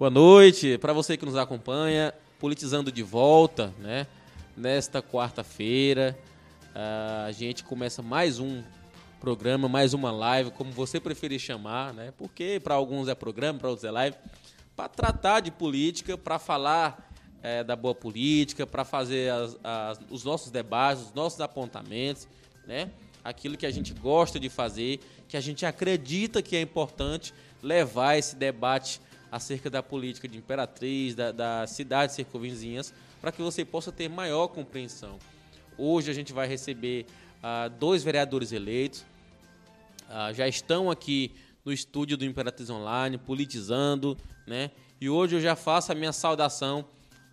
Boa noite para você que nos acompanha, politizando de volta, né? Nesta quarta-feira, a gente começa mais um programa, mais uma live, como você preferir chamar, né? Porque para alguns é programa, para outros é live, para tratar de política, para falar é, da boa política, para fazer as, as, os nossos debates, os nossos apontamentos, né? Aquilo que a gente gosta de fazer, que a gente acredita que é importante levar esse debate acerca da política de Imperatriz, da, da cidade circunvizinhas, para que você possa ter maior compreensão. Hoje a gente vai receber ah, dois vereadores eleitos, ah, já estão aqui no estúdio do Imperatriz Online, politizando, né? E hoje eu já faço a minha saudação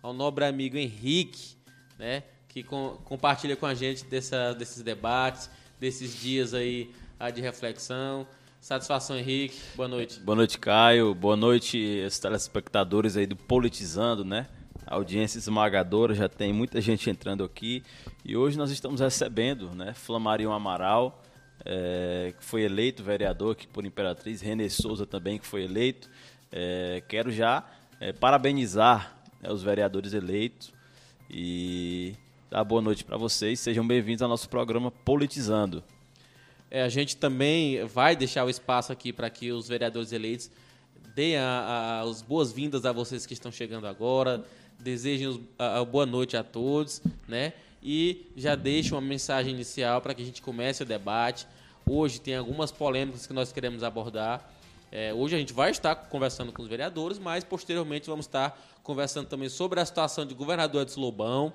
ao nobre amigo Henrique, né? Que com, compartilha com a gente dessa, desses debates, desses dias aí ah, de reflexão. Satisfação, Henrique. Boa noite. Boa noite, Caio. Boa noite, os telespectadores aí do Politizando, né? Audiência esmagadora, já tem muita gente entrando aqui. E hoje nós estamos recebendo, né? Flamarion Amaral, é, que foi eleito vereador aqui por Imperatriz, René Souza também, que foi eleito. É, quero já é, parabenizar né, os vereadores eleitos e dar boa noite para vocês. Sejam bem-vindos ao nosso programa Politizando. É, a gente também vai deixar o espaço aqui para que os vereadores eleitos deem as boas-vindas a vocês que estão chegando agora, desejem a, a boa noite a todos, né? E já deixo uma mensagem inicial para que a gente comece o debate. Hoje tem algumas polêmicas que nós queremos abordar. É, hoje a gente vai estar conversando com os vereadores, mas posteriormente vamos estar conversando também sobre a situação de governador Edson Lobão,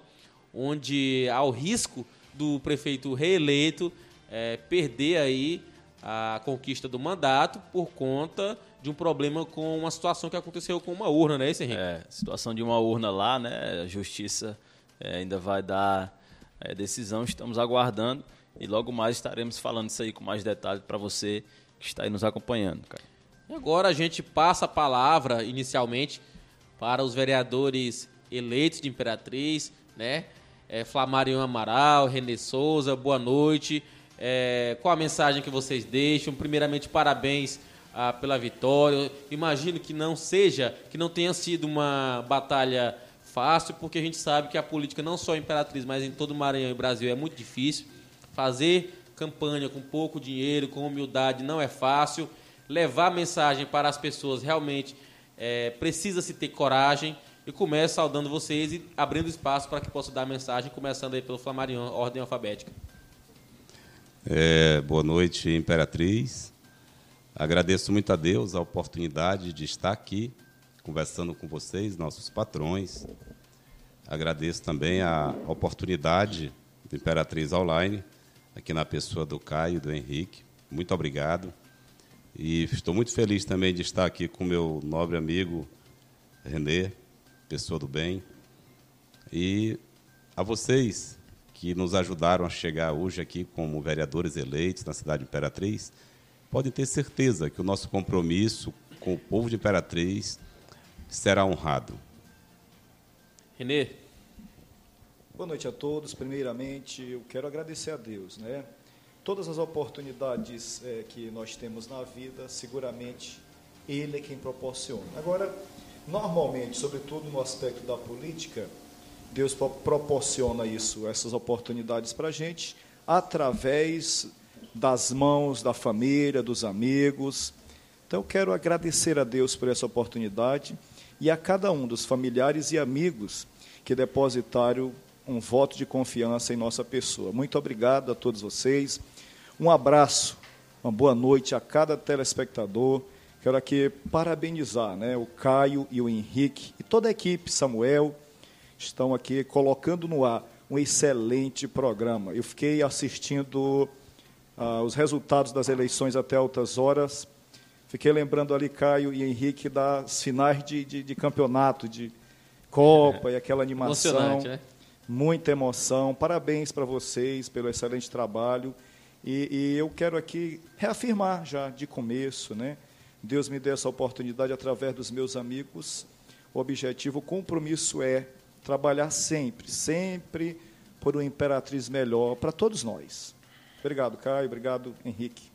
onde há o risco do prefeito reeleito é, perder aí a conquista do mandato por conta de um problema com uma situação que aconteceu com uma urna, né, esse Henrique? É, situação de uma urna lá, né? A justiça é, ainda vai dar é, decisão, estamos aguardando e logo mais estaremos falando isso aí com mais detalhes para você que está aí nos acompanhando, cara. E agora a gente passa a palavra inicialmente para os vereadores eleitos de Imperatriz, né? É, Flamarion Amaral, Renê Souza, boa noite. É, qual a mensagem que vocês deixam? Primeiramente, parabéns ah, pela vitória. Imagino que não seja, que não tenha sido uma batalha fácil, porque a gente sabe que a política, não só em Imperatriz, mas em todo o Maranhão e Brasil, é muito difícil. Fazer campanha com pouco dinheiro, com humildade, não é fácil. Levar mensagem para as pessoas realmente é, precisa-se ter coragem. E começo saudando vocês e abrindo espaço para que possa dar mensagem, começando aí pelo Flamarion, ordem alfabética. É, boa noite, Imperatriz. Agradeço muito a Deus a oportunidade de estar aqui conversando com vocês, nossos patrões. Agradeço também a oportunidade do Imperatriz Online, aqui na pessoa do Caio e do Henrique. Muito obrigado. E estou muito feliz também de estar aqui com meu nobre amigo Renê, pessoa do bem. E a vocês, que nos ajudaram a chegar hoje aqui como vereadores eleitos na cidade de Imperatriz, podem ter certeza que o nosso compromisso com o povo de Imperatriz será honrado. Renê. Boa noite a todos. Primeiramente, eu quero agradecer a Deus, né? Todas as oportunidades é, que nós temos na vida, seguramente Ele é quem proporciona. Agora, normalmente, sobretudo no aspecto da política, Deus proporciona isso, essas oportunidades para a gente, através das mãos da família, dos amigos. Então, eu quero agradecer a Deus por essa oportunidade e a cada um dos familiares e amigos que depositaram um voto de confiança em nossa pessoa. Muito obrigado a todos vocês. Um abraço, uma boa noite a cada telespectador. Quero aqui parabenizar né, o Caio e o Henrique e toda a equipe, Samuel, estão aqui colocando no ar um excelente programa. Eu fiquei assistindo ah, os resultados das eleições até altas horas. Fiquei lembrando ali, Caio e Henrique, das finais de, de, de campeonato, de Copa é. e aquela animação. Né? Muita emoção. Parabéns para vocês pelo excelente trabalho. E, e, eu quero aqui reafirmar já de começo, né? Deus me deu essa oportunidade através dos meus amigos. O objetivo, o compromisso é trabalhar sempre, sempre por uma imperatriz melhor para todos nós. Obrigado, Caio. Obrigado, Henrique.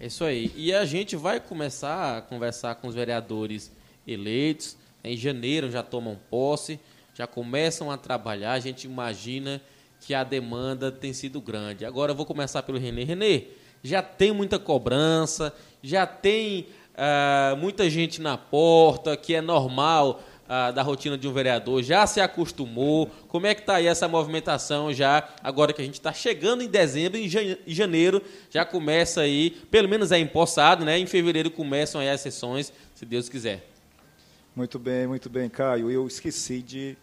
É isso aí. E a gente vai começar a conversar com os vereadores eleitos. Em janeiro já tomam posse, já começam a trabalhar. A gente imagina que a demanda tem sido grande. Agora eu vou começar pelo Renê. Renê, já tem muita cobrança, já tem uh, muita gente na porta, que é normal uh, da rotina de um vereador, já se acostumou. Como é que está aí essa movimentação já, agora que a gente está chegando em dezembro, em janeiro já começa aí, pelo menos é empossado, né? Em fevereiro começam aí as sessões, se Deus quiser. Muito bem, muito bem, Caio. Eu esqueci de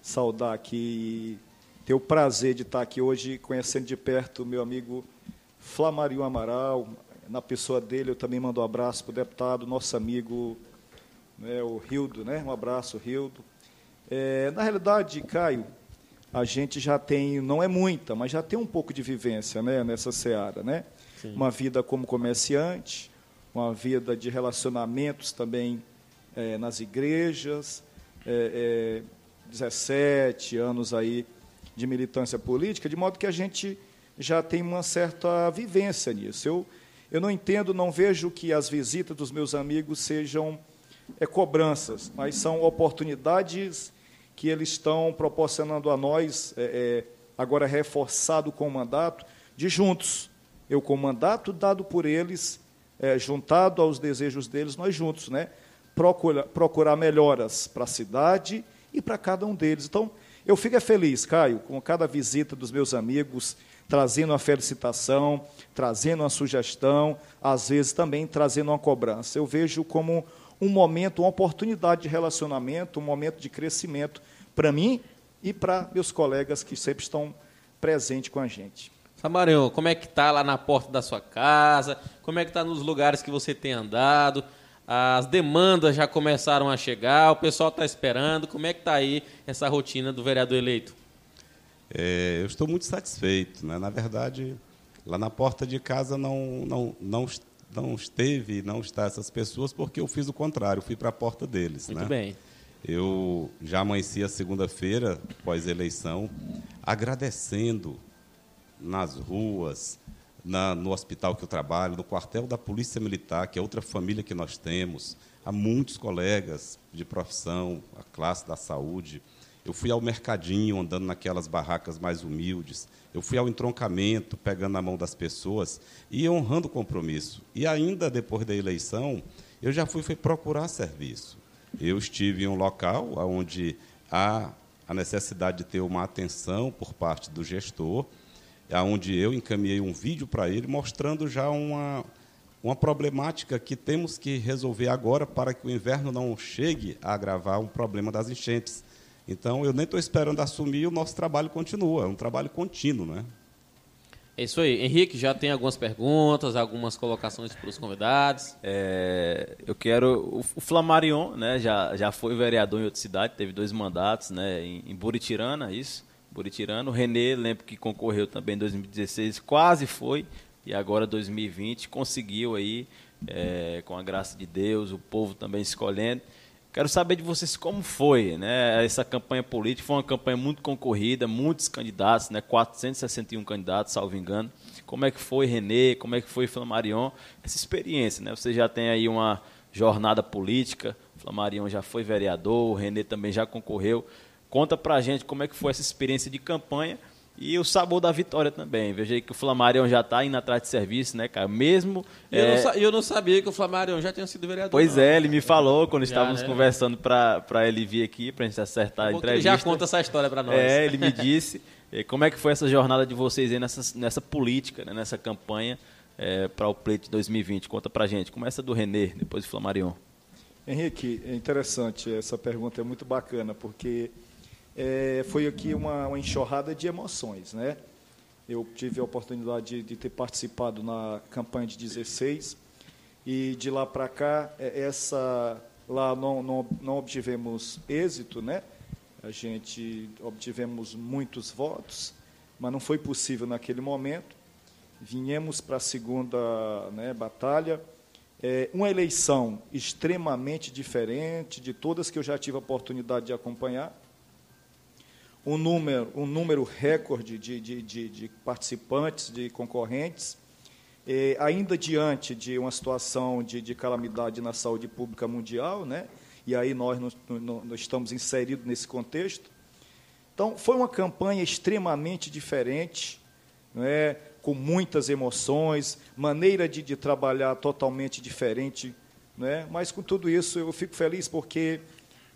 saudar aqui ter o prazer de estar aqui hoje conhecendo de perto o meu amigo Flamario Amaral. Na pessoa dele, eu também mando um abraço para o deputado, nosso amigo né, o Rildo, né? Um abraço, Rildo. É, na realidade, Caio, a gente já tem, não é muita, mas já tem um pouco de vivência né, nessa seara. Né? Uma vida como comerciante, uma vida de relacionamentos também é, nas igrejas, é, 17 é, anos aí de militância política, de modo que a gente já tem uma certa vivência nisso. Eu, eu não entendo, não vejo que as visitas dos meus amigos sejam é, cobranças, mas são oportunidades que eles estão proporcionando a nós, é, é, agora reforçado com o mandato, de juntos. Eu com o mandato dado por eles, é, juntado aos desejos deles, nós juntos, né? Procura, procurar melhoras para a cidade e para cada um deles. Então, eu fico é feliz, Caio, com cada visita dos meus amigos, trazendo uma felicitação, trazendo uma sugestão, às vezes também trazendo uma cobrança. Eu vejo como um momento, uma oportunidade de relacionamento, um momento de crescimento para mim e para meus colegas que sempre estão presentes com a gente. Samarinho, como é que está lá na porta da sua casa? Como é que está nos lugares que você tem andado? As demandas já começaram a chegar, o pessoal está esperando. Como é que está aí essa rotina do vereador eleito? É, eu estou muito satisfeito. Né? Na verdade, lá na porta de casa não, não, não, não esteve, não está essas pessoas, porque eu fiz o contrário, fui para a porta deles. Muito né? bem. Eu já amanheci a segunda-feira, pós-eleição, agradecendo nas ruas, na, no hospital que eu trabalho, no quartel da Polícia Militar, que é outra família que nós temos, há muitos colegas de profissão, a classe da saúde. Eu fui ao mercadinho, andando naquelas barracas mais humildes. Eu fui ao entroncamento, pegando na mão das pessoas e honrando o compromisso. E ainda depois da eleição, eu já fui, fui procurar serviço. Eu estive em um local onde há a necessidade de ter uma atenção por parte do gestor, onde eu encaminhei um vídeo para ele mostrando já uma, uma problemática que temos que resolver agora para que o inverno não chegue a agravar um problema das enchentes. Então, eu nem estou esperando assumir, o nosso trabalho continua, é um trabalho contínuo. Né? É isso aí. Henrique, já tem algumas perguntas, algumas colocações para os convidados. É, eu quero. O Flamarion né, já, já foi vereador em outra cidade, teve dois mandatos né, em, em Buritirana, isso. Buritirano. O Renê, lembro que concorreu também em 2016, quase foi, e agora 2020 conseguiu aí, é, com a graça de Deus, o povo também escolhendo. Quero saber de vocês como foi, né? Essa campanha política foi uma campanha muito concorrida, muitos candidatos, né? 461 candidatos, salvo engano. Como é que foi Renê? Como é que foi Flamarion? Essa experiência, né? Você já tem aí uma jornada política. Flamarion já foi vereador, o Renê também já concorreu. Conta pra gente como é que foi essa experiência de campanha e o sabor da vitória também. Veja aí que o Flamarion já está indo atrás de serviço, né, cara? Mesmo. Eu, é... não, eu não sabia que o Flamarion já tinha sido vereador. Pois não. é, ele me falou quando já, estávamos né? conversando para ele vir aqui, para a gente acertar a entrevista. Ele já conta essa história para nós. É, ele me disse. como é que foi essa jornada de vocês aí nessa, nessa política, né, nessa campanha é, para o pleito de 2020? Conta para gente. Começa do Renê, depois do Flamarion. Henrique, é interessante, essa pergunta é muito bacana, porque é, foi aqui uma, uma, enxurrada de emoções. Né? Eu tive a oportunidade de, de, ter participado na campanha de 16 e de lá para cá, é, essa lá não, não, não obtivemos êxito, né? a gente obtivemos muitos votos, mas não foi possível naquele momento. Vinhamos para a segunda né, batalha, é, uma eleição extremamente diferente de todas que eu já tive a oportunidade de acompanhar um número, um número recorde de, de, de, de participantes, de concorrentes, ainda diante de uma situação de, de calamidade na saúde pública mundial, né? e aí nós, nós estamos inseridos nesse contexto. Então, foi uma campanha extremamente diferente, não é? com muitas emoções, maneira de, de trabalhar totalmente diferente. Não é? Mas, com tudo isso, eu fico feliz porque,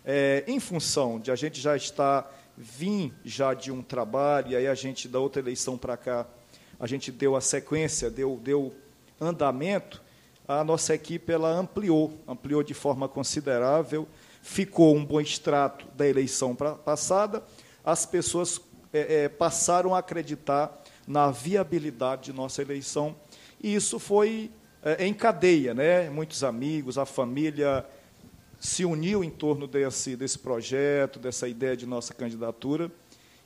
é, em função de a gente já estar, vim já de um trabalho, e aí a gente, da outra eleição para cá, a gente deu a sequência, deu, deu andamento, a nossa equipe ela ampliou, ampliou de forma considerável, ficou um bom extrato da eleição pra, passada, as pessoas é, é, passaram a acreditar na viabilidade de nossa eleição, e isso foi é, em cadeia, né? muitos amigos, a família se uniu em torno desse, desse projeto, dessa ideia de nossa candidatura,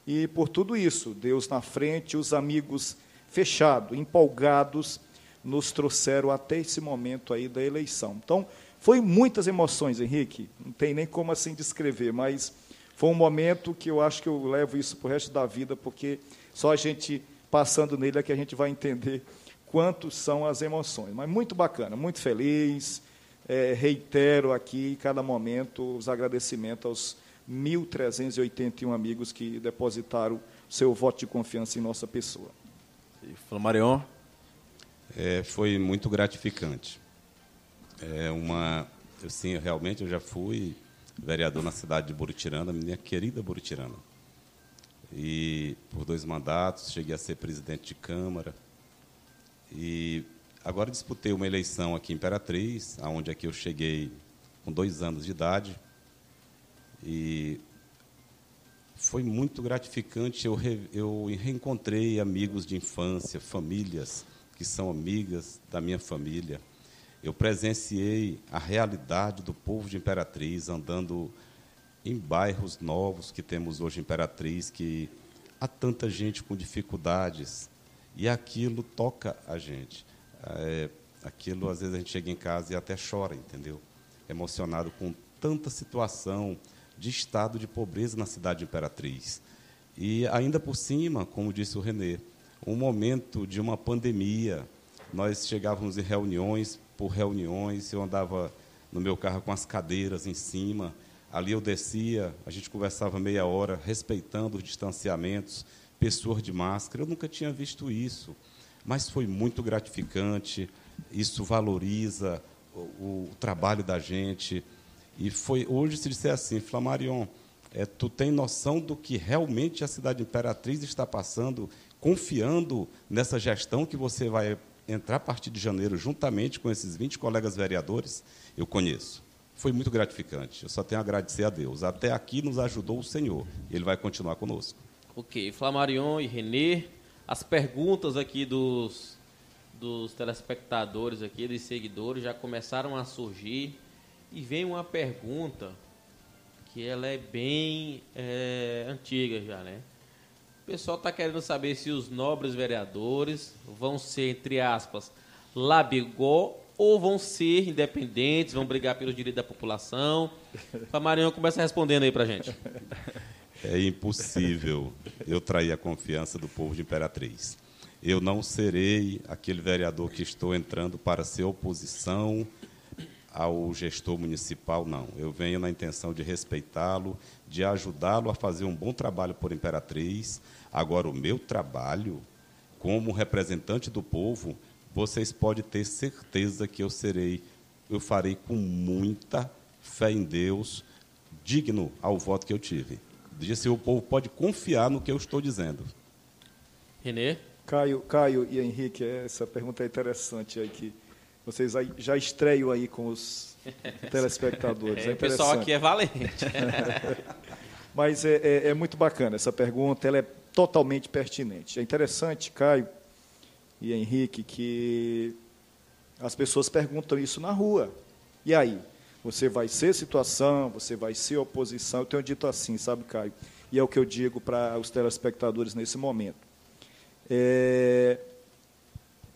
e por tudo isso, Deus na frente, os amigos fechados, empolgados, nos trouxeram até esse momento aí da eleição. Então, foi muitas emoções, Henrique, não tem nem como assim descrever, mas foi um momento que eu acho que eu levo isso para o resto da vida, porque só a gente passando nele é que a gente vai entender quantos são as emoções. Mas muito bacana, muito feliz. É, reitero aqui, em cada momento, os agradecimentos aos 1.381 amigos que depositaram seu voto de confiança em nossa pessoa. Flamarion? É, foi muito gratificante. É uma, eu, sim, realmente eu já fui vereador na cidade de Buritirana, minha querida Buritirana. E por dois mandatos cheguei a ser presidente de Câmara. E agora disputei uma eleição aqui em Imperatriz, aonde aqui eu cheguei com dois anos de idade. E foi muito gratificante. Eu, re, eu reencontrei amigos de infância, famílias que são amigas da minha família. Eu presenciei a realidade do povo de Imperatriz andando em bairros novos que temos hoje em Imperatriz, que há tanta gente com dificuldades e aquilo toca a gente. É, aquilo, às vezes, a gente chega em casa e até chora, entendeu? Emocionado com tanta situação de estado de pobreza na cidade de Imperatriz. E ainda por cima, como disse o Renê, um momento de uma pandemia. Nós chegávamos em reuniões por reuniões, eu andava no meu carro com as cadeiras em cima, ali eu descia, a gente conversava meia hora, respeitando os distanciamentos, pessoas de máscara. Eu nunca tinha visto isso, mas foi muito gratificante. Isso valoriza o, o trabalho da gente. E foi hoje se disser assim, Flamarion, é, tu tem noção do que realmente a cidade imperatriz está passando, confiando nessa gestão que você vai entrar a partir de janeiro, juntamente com esses 20 colegas vereadores, eu conheço. Foi muito gratificante. Eu só tenho a agradecer a Deus. Até aqui nos ajudou o Senhor. Ele vai continuar conosco. Ok. Flamarion e Renê, as perguntas aqui dos, dos telespectadores aqui, dos seguidores, já começaram a surgir. E vem uma pergunta que ela é bem é, antiga já, né? O pessoal está querendo saber se os nobres vereadores vão ser, entre aspas, labigó ou vão ser independentes, vão brigar pelo direito da população. A Maranhão começa respondendo aí para gente. É impossível eu trair a confiança do povo de Imperatriz. Eu não serei aquele vereador que estou entrando para ser oposição ao gestor municipal, não. Eu venho na intenção de respeitá-lo, de ajudá-lo a fazer um bom trabalho por Imperatriz. Agora, o meu trabalho, como representante do povo, vocês podem ter certeza que eu serei, eu farei com muita fé em Deus, digno ao voto que eu tive. Disse o povo pode confiar no que eu estou dizendo. Renê? Caio, Caio e Henrique, essa pergunta é interessante aí que vocês já estreiam aí com os telespectadores. É, é o pessoal aqui é valente. Mas é, é, é, muito bacana essa pergunta, ela é totalmente pertinente. É interessante, Caio e Henrique, que as pessoas perguntam isso na rua. E aí? Você vai ser situação, você vai ser oposição. Eu tenho dito assim, sabe, Caio? E é o que eu digo para os telespectadores nesse momento. É,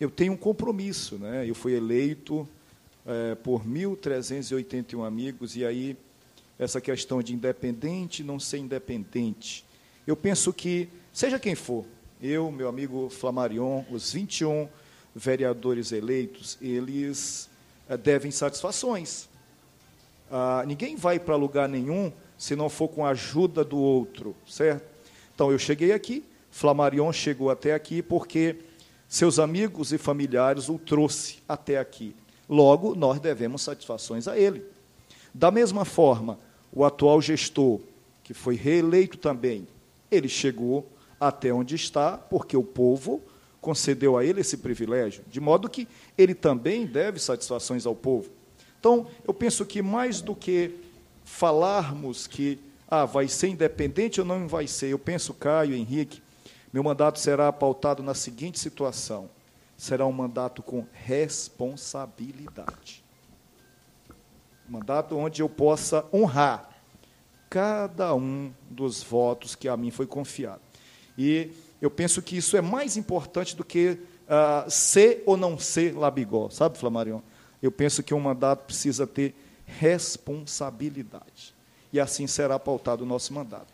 eu tenho um compromisso, né? Eu fui eleito é, por 1.381 amigos e aí essa questão de independente não ser independente. Eu penso que seja quem for, eu, meu amigo Flamarion, os 21 vereadores eleitos, eles é, devem satisfações Ah, ninguém vai para lugar nenhum se não for com a ajuda do outro, certo? Então eu cheguei aqui, Flamarion chegou até aqui porque seus amigos e familiares o trouxe até aqui. Logo, nós devemos satisfações a ele. Da mesma forma, o atual gestor, que foi reeleito também, ele chegou até onde está porque o povo concedeu a ele esse privilégio, de modo que ele também deve satisfações ao povo. Então, eu penso que mais do que falarmos que ah, vai ser independente ou não vai ser, eu penso, Caio, Henrique, meu mandato será pautado na seguinte situação: será um mandato com responsabilidade. Mandato onde eu possa honrar cada um dos votos que a mim foi confiado. E eu penso que isso é mais importante do que uh, ser ou não ser Labigó, sabe, Flamarion? Eu penso que um mandato precisa ter responsabilidade. E assim será pautado o nosso mandato.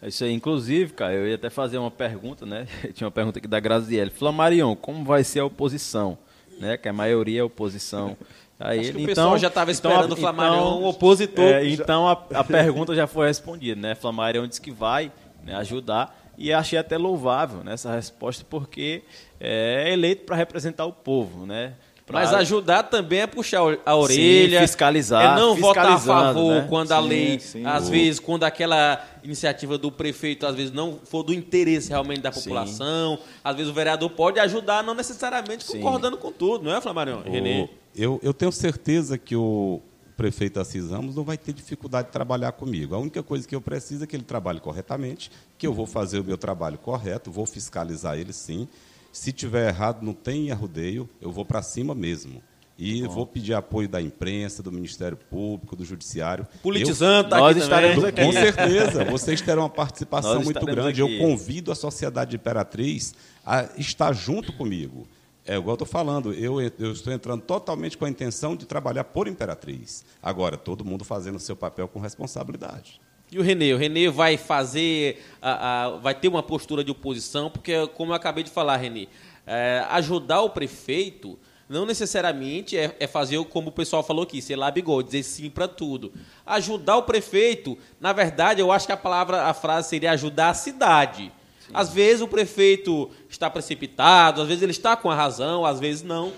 É isso aí, inclusive, cara, eu ia até fazer uma pergunta, né? Tinha uma pergunta aqui da Graziele. Flamarion, como vai ser a oposição? Né? Que a maioria é oposição. Aí Acho ele, o pessoal então, já estava então, esperando então, o Flamarion então, um opositor. É, então a, a pergunta já foi respondida, né? Flamarion disse que vai né, ajudar e achei até louvável né, essa resposta porque é eleito para representar o povo, né? Pra... Mas ajudar também é puxar a orelha, sim, fiscalizar, é não votar a favor né? quando sim, a lei, sim, às vezes, quando aquela iniciativa do prefeito, às vezes não for do interesse realmente da população, às vezes o vereador pode ajudar, não necessariamente concordando com tudo, não é, Flamarion? Renê? Eu, eu tenho certeza que o prefeito Assis Ramos não vai ter dificuldade de trabalhar comigo. A única coisa que eu preciso é que ele trabalhe corretamente, que eu vou fazer o meu trabalho correto, vou fiscalizar ele sim. Se tiver errado, não tem arrudeio, eu vou para cima mesmo. E Bom. vou pedir apoio da imprensa, do Ministério Público, do Judiciário. Politizando, tá nós estaremos aqui. Com certeza, vocês terão uma participação muito grande. Aqui. Eu convido a sociedade imperatriz a estar junto comigo. É igual eu estou falando, eu, eu estou entrando totalmente com a intenção de trabalhar por Imperatriz. Agora, todo mundo fazendo o seu papel com responsabilidade. E o Renê? O Renê vai fazer, a, a, vai ter uma postura de oposição, porque, como eu acabei de falar, Renê, é, ajudar o prefeito não necessariamente é, é, fazer como o pessoal falou aqui, ser lá bigode, dizer sim para tudo. Ajudar o prefeito, na verdade, eu acho que a palavra, a frase seria ajudar a cidade. Às vezes o prefeito está precipitado, às vezes ele está com a razão, às vezes não.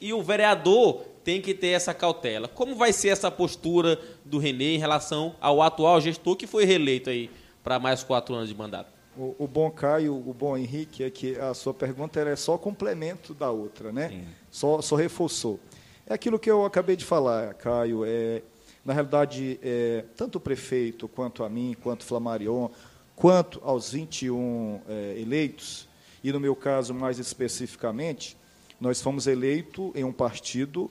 E o vereador tem que ter essa cautela. Como vai ser essa postura do Renê em relação ao atual gestor que foi reeleito aí para mais quatro anos de mandato? O, o, bom Caio, o bom Henrique, é que a sua pergunta é só complemento da outra, né? Só, só reforçou. É aquilo que eu acabei de falar, Caio. É, na realidade, é, tanto o prefeito, quanto a mim, quanto o Flamarion, Quanto aos 21 é, eleitos, e no meu caso mais especificamente, nós fomos eleitos em um partido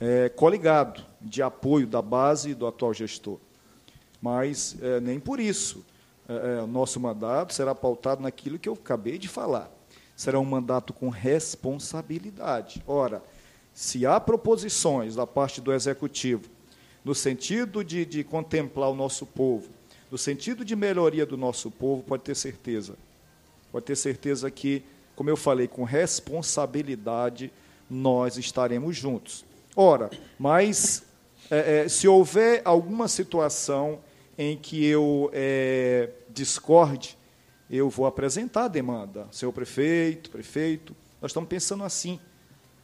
é, coligado, de apoio da base do atual gestor. Mas é, nem por isso é, é, nosso mandato será pautado naquilo que eu acabei de falar. Será um mandato com responsabilidade. Ora, se há proposições da parte do Executivo no sentido de, de contemplar o nosso povo, no sentido de melhoria do nosso povo, pode ter certeza. Pode ter certeza que, como eu falei, com responsabilidade nós estaremos juntos. Ora, mas é, é, se houver alguma situação em que eu é, discorde, eu vou apresentar a demanda. Senhor prefeito, prefeito, nós estamos pensando assim.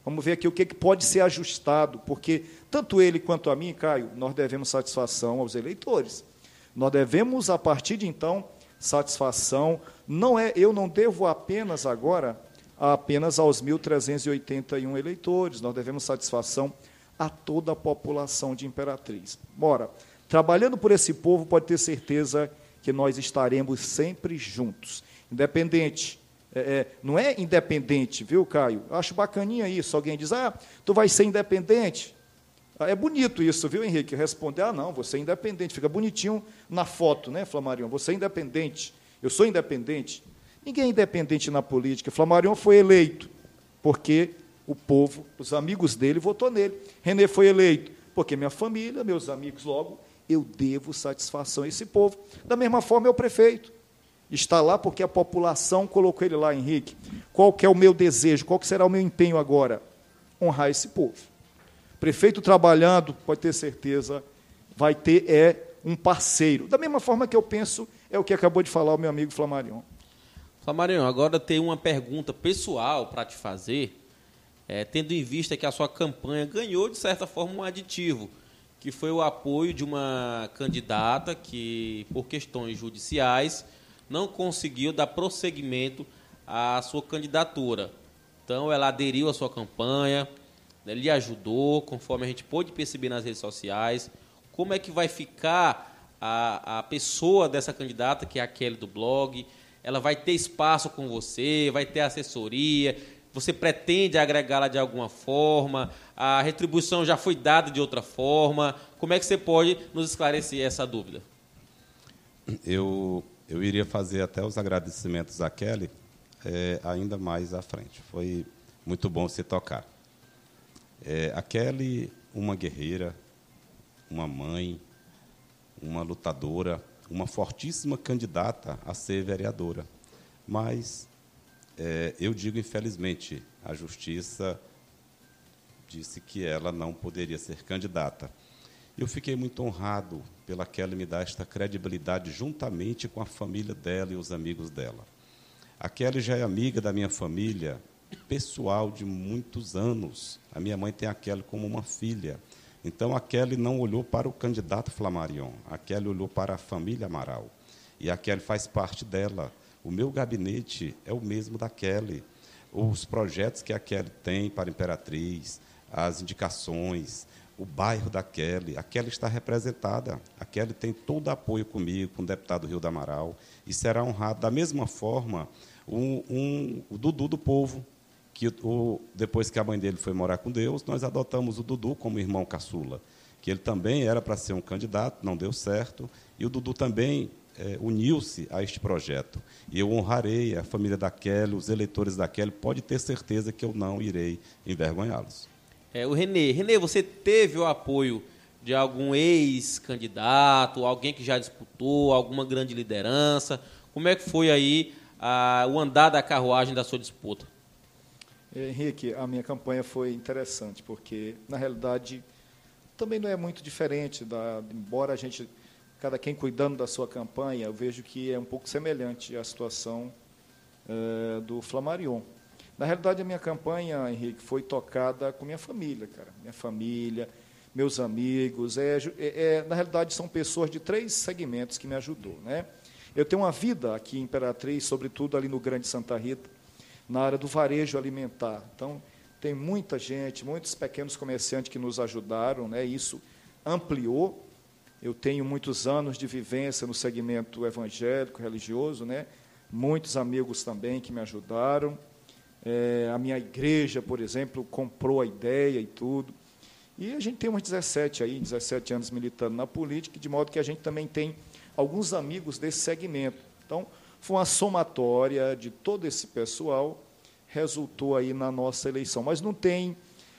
Vamos ver aqui o que, que pode ser ajustado, porque tanto ele quanto a mim, Caio, nós devemos satisfação aos eleitores. Nós devemos, a partir de então, satisfação. Não é, eu não devo apenas agora apenas aos 1.381 eleitores, nós devemos satisfação a toda a população de Imperatriz. Bora, trabalhando por esse povo, pode ter certeza que nós estaremos sempre juntos, independente. É, é, não é independente, viu, Caio? Acho bacaninha isso. Alguém diz, ah, tu vai ser independente. Ah, é bonito isso, viu, Henrique? Responder, ah, não, você é independente. Fica bonitinho na foto, né, Flamarion? Você é independente. Eu sou independente. Ninguém é independente na política. Flamarion foi eleito porque o povo, os amigos dele, votou nele. René foi eleito porque minha família, meus amigos, logo, eu devo satisfação a esse povo. Da mesma forma, é o prefeito. Está lá porque a população colocou ele lá, Henrique. Qual que é o meu desejo? Qual que será o meu empenho agora? Honrar esse povo. Prefeito trabalhando, pode ter certeza vai ter é um parceiro. Da mesma forma que eu penso, é o que acabou de falar o meu amigo Flamarion. Flamarion, agora tem uma pergunta pessoal para te fazer, é, tendo em vista que a sua campanha ganhou, de certa forma, um aditivo, que foi o apoio de uma candidata que, por questões judiciais, não conseguiu dar prosseguimento à sua candidatura. Então, ela aderiu à sua campanha, né, lhe ajudou, conforme a gente pôde perceber nas redes sociais. Como é que vai ficar a, a pessoa dessa candidata, que é a Kelly do blog? Ela vai ter espaço com você, vai ter assessoria, você pretende agregá-la de alguma forma? A retribuição já foi dada de outra forma? Como é que você pode nos esclarecer essa dúvida? Eu, eu iria fazer até os agradecimentos à Kelly é, ainda mais à frente. Foi muito bom se tocar. É, a Kelly, uma guerreira, uma mãe, uma lutadora, uma fortíssima candidata a ser vereadora. Mas é, eu digo, infelizmente, a justiça disse que ela não poderia ser candidata. Eu fiquei muito honrado pela Kelly me dar esta credibilidade juntamente com a família dela e os amigos dela. A Kelly já é amiga da minha família, pessoal de muitos anos. A minha mãe tem a Kelly como uma filha. Então a Kelly não olhou para o candidato Flamarion, a Kelly olhou para a família Amaral. E a Kelly faz parte dela. O meu gabinete é o mesmo da Kelly. Os projetos que a Kelly tem para a Imperatriz, as indicações, o bairro da Kelly, a Kelly está representada. A Kelly tem todo apoio comigo, com o deputado Rio da Amaral, e será honrado da mesma forma um, um, o Dudu do Povo, que o, depois que a mãe dele foi morar com Deus, nós adotamos o Dudu como irmão caçula, que ele também era para ser um candidato, não deu certo, e o Dudu também é, uniu-se a este projeto. E eu honrarei a família da Kelly, os eleitores da Kelly, pode ter certeza que eu não irei envergonhá-los. É, o Renê, Renê, você teve o apoio de algum ex-candidato, alguém que já disputou, alguma grande liderança? Como é que foi aí a, o andar da carruagem da sua disputa? Henrique, a minha campanha foi interessante, porque, na realidade, também não é muito diferente, da, embora a gente, cada quem cuidando da sua campanha, eu vejo que é um pouco semelhante à situação é, do Flamarion. Na realidade, a minha campanha, Henrique, foi tocada com minha família, cara. Minha família, meus amigos. É, é, é, na realidade, são pessoas de três segmentos que me ajudou. Né? Eu tenho uma vida aqui em Imperatriz, sobretudo ali no Grande Santa Rita, na área do varejo alimentar. Então, tem muita gente, muitos pequenos comerciantes que nos ajudaram, né? isso ampliou. Eu tenho muitos anos de vivência no segmento evangélico, religioso, né? muitos amigos também que me ajudaram. É, a minha igreja, por exemplo, comprou a ideia e tudo. E a gente tem uns 17 aí, 17 anos militando na política, de modo que a gente também tem alguns amigos desse segmento. Então, foi uma somatória de todo esse pessoal, resultou aí na nossa eleição. Mas não tem,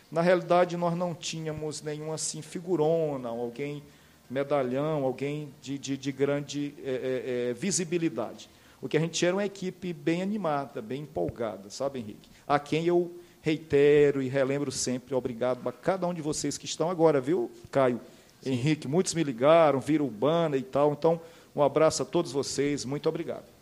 na realidade, nós não tínhamos nenhum assim figurona, alguém medalhão, alguém de, de, de grande é, é, visibilidade. O que a gente tinha era uma equipe bem animada, bem empolgada, sabe, Henrique? A quem eu reitero e relembro sempre, obrigado a cada um de vocês que estão agora, viu, Caio? Sim. Henrique, muitos me ligaram, viram o banner e tal. Então, um abraço a todos vocês, muito obrigado.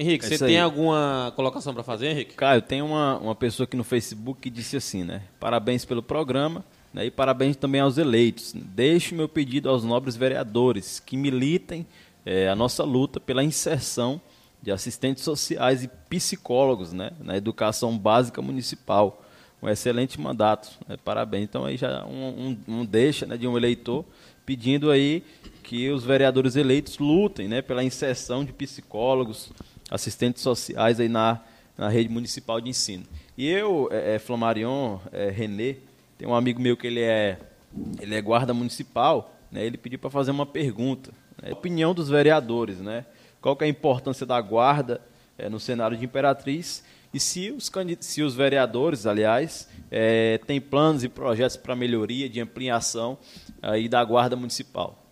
Henrique, é você tem alguma colocação para fazer, Henrique? Caio, tem uma, uma pessoa aqui no Facebook que disse assim, né? Parabéns pelo programa né? e parabéns também aos eleitos. Deixo meu pedido aos nobres vereadores que militem é, a nossa luta pela inserção de assistentes sociais e psicólogos né? na educação básica municipal. Um excelente mandato. Né? Parabéns. Então aí já um, um, um deixa né, de um eleitor pedindo aí que os vereadores eleitos lutem né, pela inserção de psicólogos, assistentes sociais aí na, na rede municipal de ensino. E eu, é, é, Flamarion, é, Renê, tem um amigo meu que ele é, ele é guarda municipal, né, ele pediu para fazer uma pergunta. Né, opinião dos vereadores, né? Qual que é a importância da guarda é, no cenário de Imperatriz e se os, se os vereadores, aliás, é, têm planos e projetos para melhoria, de ampliação aí da guarda municipal.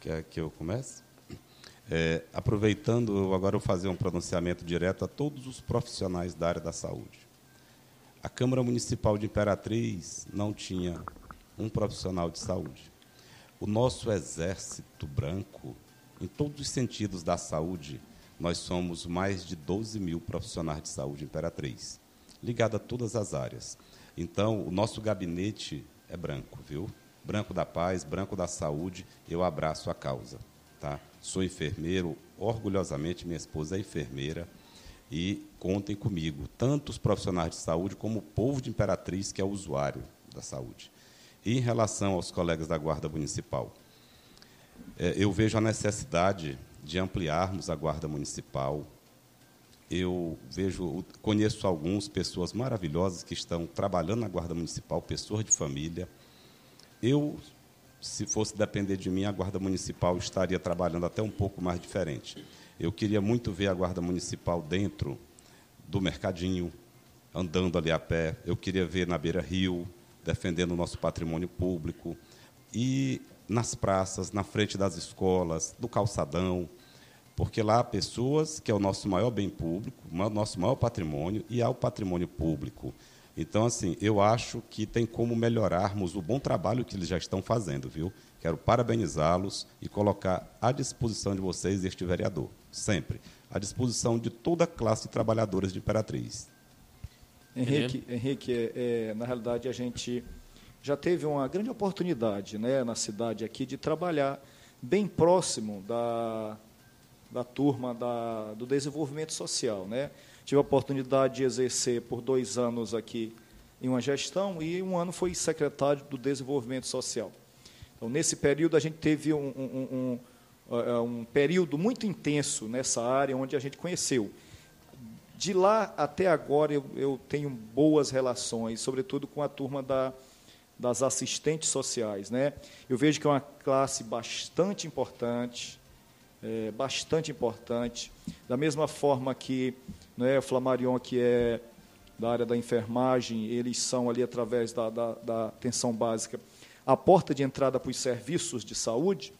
Quer que eu comece? É, aproveitando, agora eu fazer um pronunciamento direto a todos os profissionais da área da saúde. A Câmara Municipal de Imperatriz não tinha um profissional de saúde. o nosso exército branco, em todos os sentidos da saúde, nós somos mais de 12 mil profissionais de saúde Imperatriz, ligado a todas as áreas. Então, o nosso gabinete é branco, viu? Branco da paz, branco da saúde, eu abraço a causa. Tá? Sou enfermeiro, orgulhosamente minha esposa é enfermeira, e contem comigo, tanto os profissionais de saúde como o povo de Imperatriz, que é o usuário da saúde. E em relação aos colegas da Guarda Municipal, é, eu vejo a necessidade de ampliarmos a Guarda Municipal. Eu vejo, conheço algumas pessoas maravilhosas que estão trabalhando na Guarda Municipal, pessoas de família. Eu, se fosse depender de mim, a Guarda Municipal estaria trabalhando até um pouco mais diferente eu queria muito ver a Guarda Municipal dentro do mercadinho, andando ali a pé. Eu queria ver na beira rio, defendendo o nosso patrimônio público. E nas praças, na frente das escolas, do calçadão, porque lá há pessoas que é o nosso maior bem público, o nosso maior patrimônio, e há o patrimônio público. Então, assim, eu acho que tem como melhorarmos o bom trabalho que eles já estão fazendo, viu? Quero parabenizá-los e colocar à disposição de vocês este vereador sempre, à disposição de toda a classe de trabalhadores de Imperatriz. Henrique, Henrique é, é, na realidade, a gente já teve uma grande oportunidade né, na cidade aqui de trabalhar bem próximo da, da turma da, do desenvolvimento social. Né? Tive a oportunidade de exercer por dois anos aqui em uma gestão e um ano foi secretário do desenvolvimento social. Então, nesse período, a gente teve um, um, um é, é um período muito intenso nessa área onde a gente conheceu. De lá até agora eu, eu tenho boas relações, sobretudo com a turma da, das assistentes sociais. Né? Eu vejo que é uma classe bastante importante, é, bastante importante. Da mesma forma que né, o Flamarion, que é da área da enfermagem, eles são ali através da, da, da atenção básica a porta de entrada para os serviços de saúde.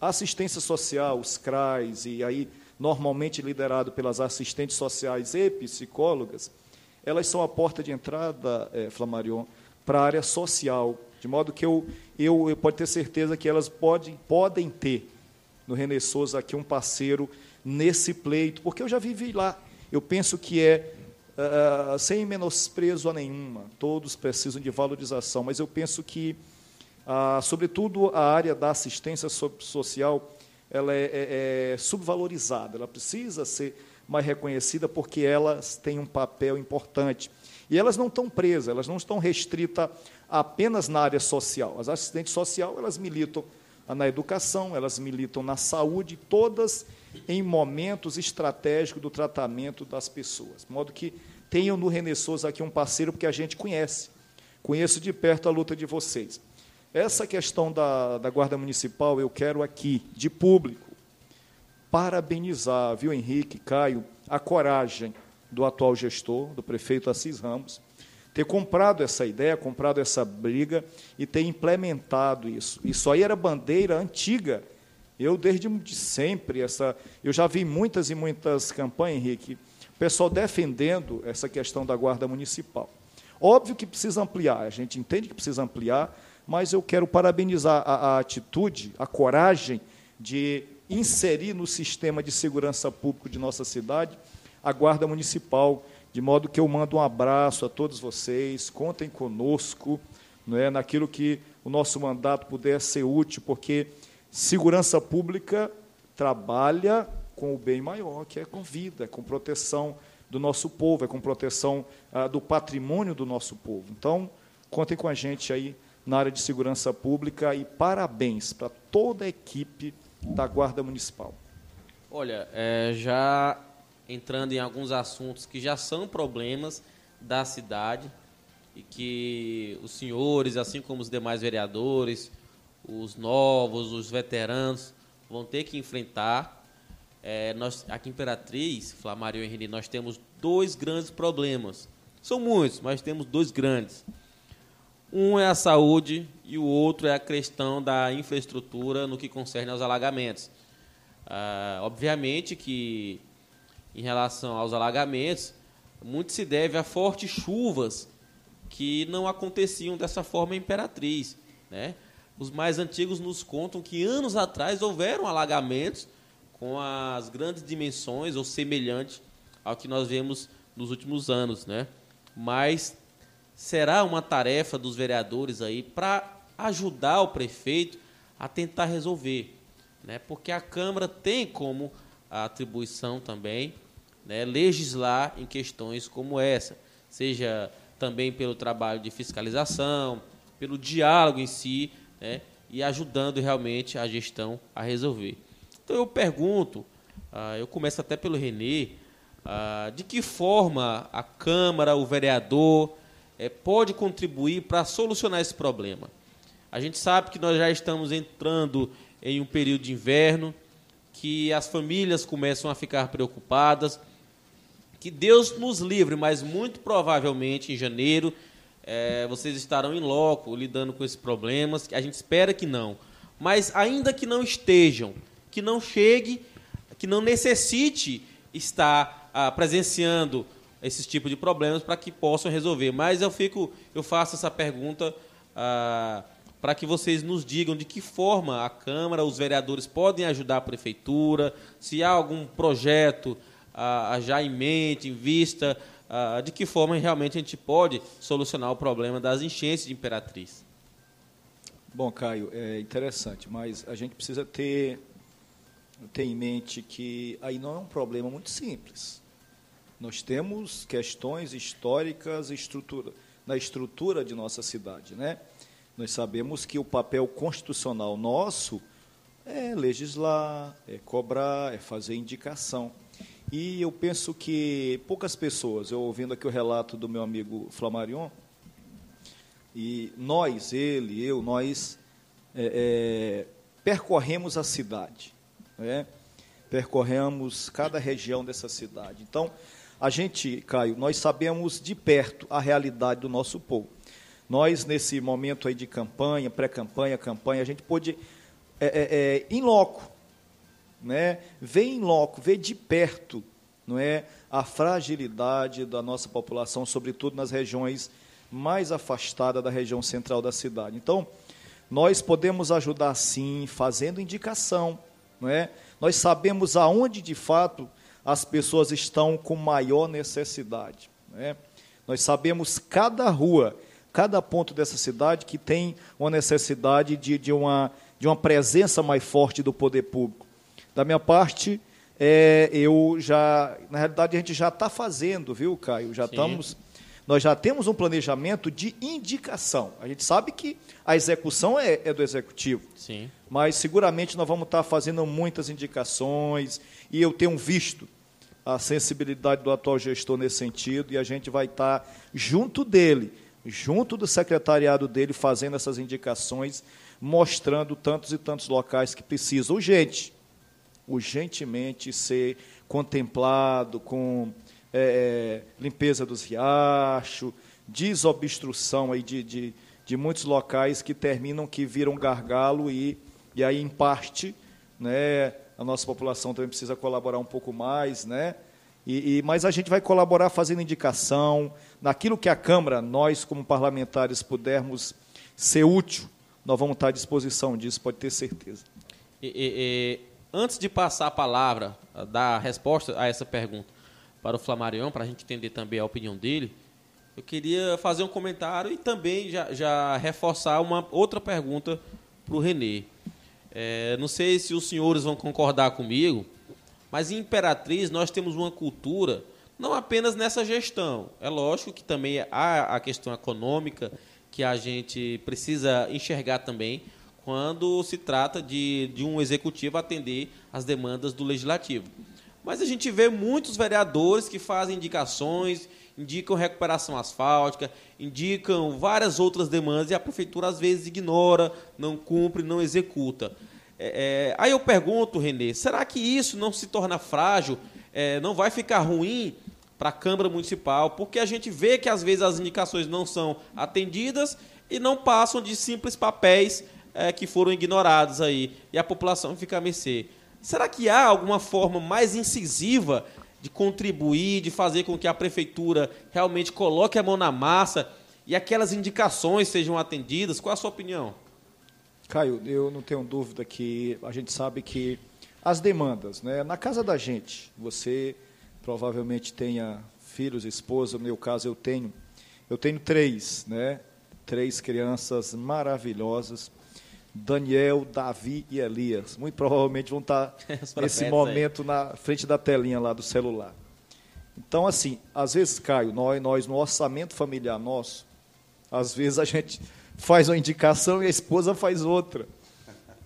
A assistência social, os CRAs, e aí normalmente liderado pelas assistentes sociais e psicólogas, elas são a porta de entrada, é, Flamarion, para a área social, de modo que eu, eu, eu pode ter certeza que elas podem, podem ter no René Souza aqui um parceiro nesse pleito, porque eu já vivi lá. Eu penso que é uh, sem menosprezo a nenhuma, todos precisam de valorização, mas eu penso que ah, sobretudo a área da assistência social, ela é, é, é subvalorizada, ela precisa ser mais reconhecida porque elas têm um papel importante. E elas não estão presas, elas não estão restritas apenas na área social. As assistentes sociais, elas militam na educação, elas militam na saúde, todas em momentos estratégicos do tratamento das pessoas. De modo que tenham no René Souza aqui um parceiro, porque a gente conhece. Conheço de perto a luta de vocês. Essa questão da, da Guarda Municipal, eu quero aqui, de público, parabenizar, viu, Henrique, Caio, a coragem do atual gestor, do prefeito Assis Ramos, ter comprado essa ideia, comprado essa briga e ter implementado isso. Isso aí era bandeira antiga. Eu, desde sempre, essa, eu já vi muitas e muitas campanhas, Henrique, pessoal defendendo essa questão da Guarda Municipal. Óbvio que precisa ampliar, a gente entende que precisa ampliar, mas eu quero parabenizar a, a atitude, a coragem de inserir no sistema de segurança público de nossa cidade a Guarda Municipal, de modo que eu mando um abraço a todos vocês, contem conosco, não é, naquilo que o nosso mandato puder ser útil, porque segurança pública trabalha com o bem maior, que é com vida, é com proteção do nosso povo, é com proteção ah, do patrimônio do nosso povo. Então, contem com a gente aí na área de segurança pública e parabéns para toda a equipe da Guarda Municipal. Olha, é, já entrando em alguns assuntos que já são problemas da cidade e que os senhores, assim como os demais vereadores, os novos, os veteranos, vão ter que enfrentar. É, nós, aqui em Imperatriz, Flamario e Henrique, nós temos dois grandes problemas. São muitos, mas temos dois grandes. Um é a saúde e o outro é a questão da infraestrutura no que concerne aos alagamentos. Ah, obviamente que, em relação aos alagamentos, muito se deve a fortes chuvas que não aconteciam dessa forma em Imperatriz. Né? os mais antigos nos contam que anos atrás houveram alagamentos com as grandes dimensões ou semelhantes ao que nós vemos nos últimos anos, né? Mas será uma tarefa dos vereadores aí para ajudar o prefeito a tentar resolver, né? Porque a Câmara tem como atribuição também, né, legislar em questões como essa, seja também pelo trabalho de fiscalização, pelo diálogo em si, né, e ajudando realmente a gestão a resolver. Então eu pergunto, ah, eu começo até pelo Renê, ah, de que forma a Câmara, o vereador, eh, pode contribuir para solucionar esse problema? A gente sabe que nós já estamos entrando em um período de inverno, que as famílias começam a ficar preocupadas, que Deus nos livre, mas muito provavelmente em janeiro é, vocês estarão em loco lidando com esses problemas. A gente espera que não. Mas ainda que não estejam, que não chegue, que não necessite estar ah, presenciando esses tipos de problemas para que possam resolver. Mas eu fico, eu faço essa pergunta ah, para que vocês nos digam de que forma a Câmara, os vereadores podem ajudar a prefeitura, se há algum projeto ah, já em mente, em vista, uh, de que forma realmente a gente pode solucionar o problema das enchentes de Imperatriz. Bom, Caio, é interessante, mas a gente precisa ter, ter em mente que aí não é um problema muito simples. Nós temos questões históricas estrutura, na estrutura de nossa cidade. Né? Nós sabemos que o papel constitucional nosso é legislar, é cobrar, é fazer indicação. E eu penso que poucas pessoas, eu ouvindo aqui o relato do meu amigo Flamarion, e nós, ele, eu, nós é, é, percorremos a cidade, né? percorremos cada região dessa cidade. Então, a gente, Caio, nós sabemos de perto a realidade do nosso povo. Nós, nesse momento aí de campanha, pré-campanha, campanha, a gente pôde, é, é, é, em loco, né, ver em loco, ver de perto não é, a fragilidade da nossa população, sobretudo nas regiões mais afastadas da região central da cidade. Então, nós podemos ajudar sim, fazendo indicação, não é? Nós sabemos aonde de fato as pessoas estão com maior necessidade, não é? Nós sabemos cada rua, cada ponto dessa cidade que tem uma necessidade de, de, uma, de uma presença mais forte do poder público. Da minha parte, é, eu já, na realidade, a gente já está fazendo, viu, Caio? Já estamos, nós já temos um planejamento de indicação. A gente sabe que a execução é, é do executivo, Sim. mas seguramente nós vamos estar tá fazendo muitas indicações e eu tenho visto a sensibilidade do atual gestor nesse sentido e a gente vai estar tá junto dele, junto do secretariado dele, fazendo essas indicações, mostrando tantos e tantos locais que precisam. Urgente urgentemente ser contemplado com é, é, limpeza dos riachos, desobstrução aí de, de, de, muitos locais que terminam, que viram gargalo e, e aí, em parte, né, a nossa população também precisa colaborar um pouco mais, né? E, e, mas a gente vai colaborar fazendo indicação, naquilo que a Câmara, nós como parlamentares, pudermos ser útil, nós vamos estar à disposição disso, pode ter certeza. E, Antes de passar a palavra, dar a resposta a essa pergunta para o Flamarion, para a gente entender também a opinião dele, eu queria fazer um comentário e também já, já reforçar uma outra pergunta para o Renê. É, não sei se os senhores vão concordar comigo, mas em Imperatriz nós temos uma cultura, não apenas nessa gestão. É lógico que também há a questão econômica que a gente precisa enxergar também, quando se trata de, de um executivo atender às demandas do legislativo. Mas a gente vê muitos vereadores que fazem indicações, indicam recuperação asfáltica, indicam várias outras demandas e a prefeitura às vezes ignora, não cumpre, não executa. É, é, aí eu pergunto, Renê, será que isso não se torna frágil, é, não vai ficar ruim para a Câmara Municipal? Porque a gente vê que às vezes as indicações não são atendidas e não passam de simples papéis é, que foram ignorados aí e a população fica a mercê. Será que há alguma forma mais incisiva de contribuir, de fazer com que a prefeitura realmente coloque a mão na massa e aquelas indicações sejam atendidas? Qual a sua opinião? Caio, eu não tenho dúvida que a gente sabe que as demandas, né? Na casa da gente, você provavelmente tenha filhos, esposa, no meu caso eu tenho, eu tenho três, né? Três crianças maravilhosas, Daniel, Davi e Elias. Muito provavelmente vão estar nesse momento aí. na frente da telinha lá do celular. Então, assim, às vezes, Caio, nós, nós no orçamento familiar nosso, às vezes a gente faz uma indicação e a esposa faz outra.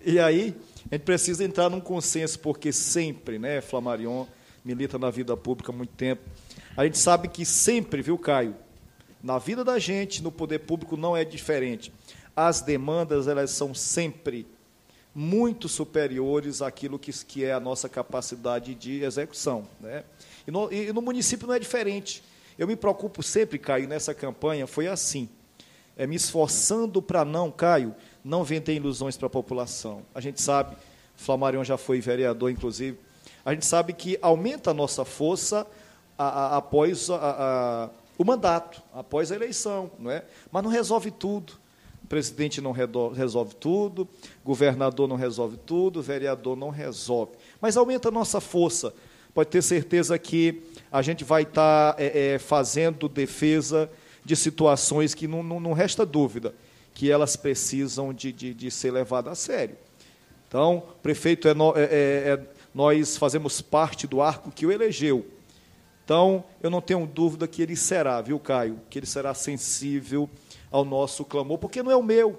E aí, a gente precisa entrar num consenso, porque sempre, né, Flamarion milita na vida pública há muito tempo. A gente sabe que sempre, viu, Caio, na vida da gente, no poder público não é diferente. As demandas, elas são sempre muito superiores àquilo que, que é a nossa capacidade de execução. Né? E, no, e no município não é diferente. Eu me preocupo sempre, Caio, nessa campanha, foi assim. É, me esforçando para não, Caio, não vender ilusões para a população. A gente sabe, Flamarion já foi vereador, inclusive, a gente sabe que aumenta a nossa força a, a, após a, o mandato, após a eleição, não é? mas não resolve tudo. Presidente não resolve tudo, governador não resolve tudo, vereador não resolve. Mas aumenta a nossa força. Pode ter certeza que a gente vai estar tá, é, é, fazendo defesa de situações que não, não, não resta dúvida que elas precisam de, de, de ser levadas a sério. Então, prefeito é, no, é, é, é, nós fazemos parte do arco que o elegeu. Então, eu não tenho dúvida que ele será, viu, Caio? Que ele será sensível ao nosso clamor, porque não é o meu,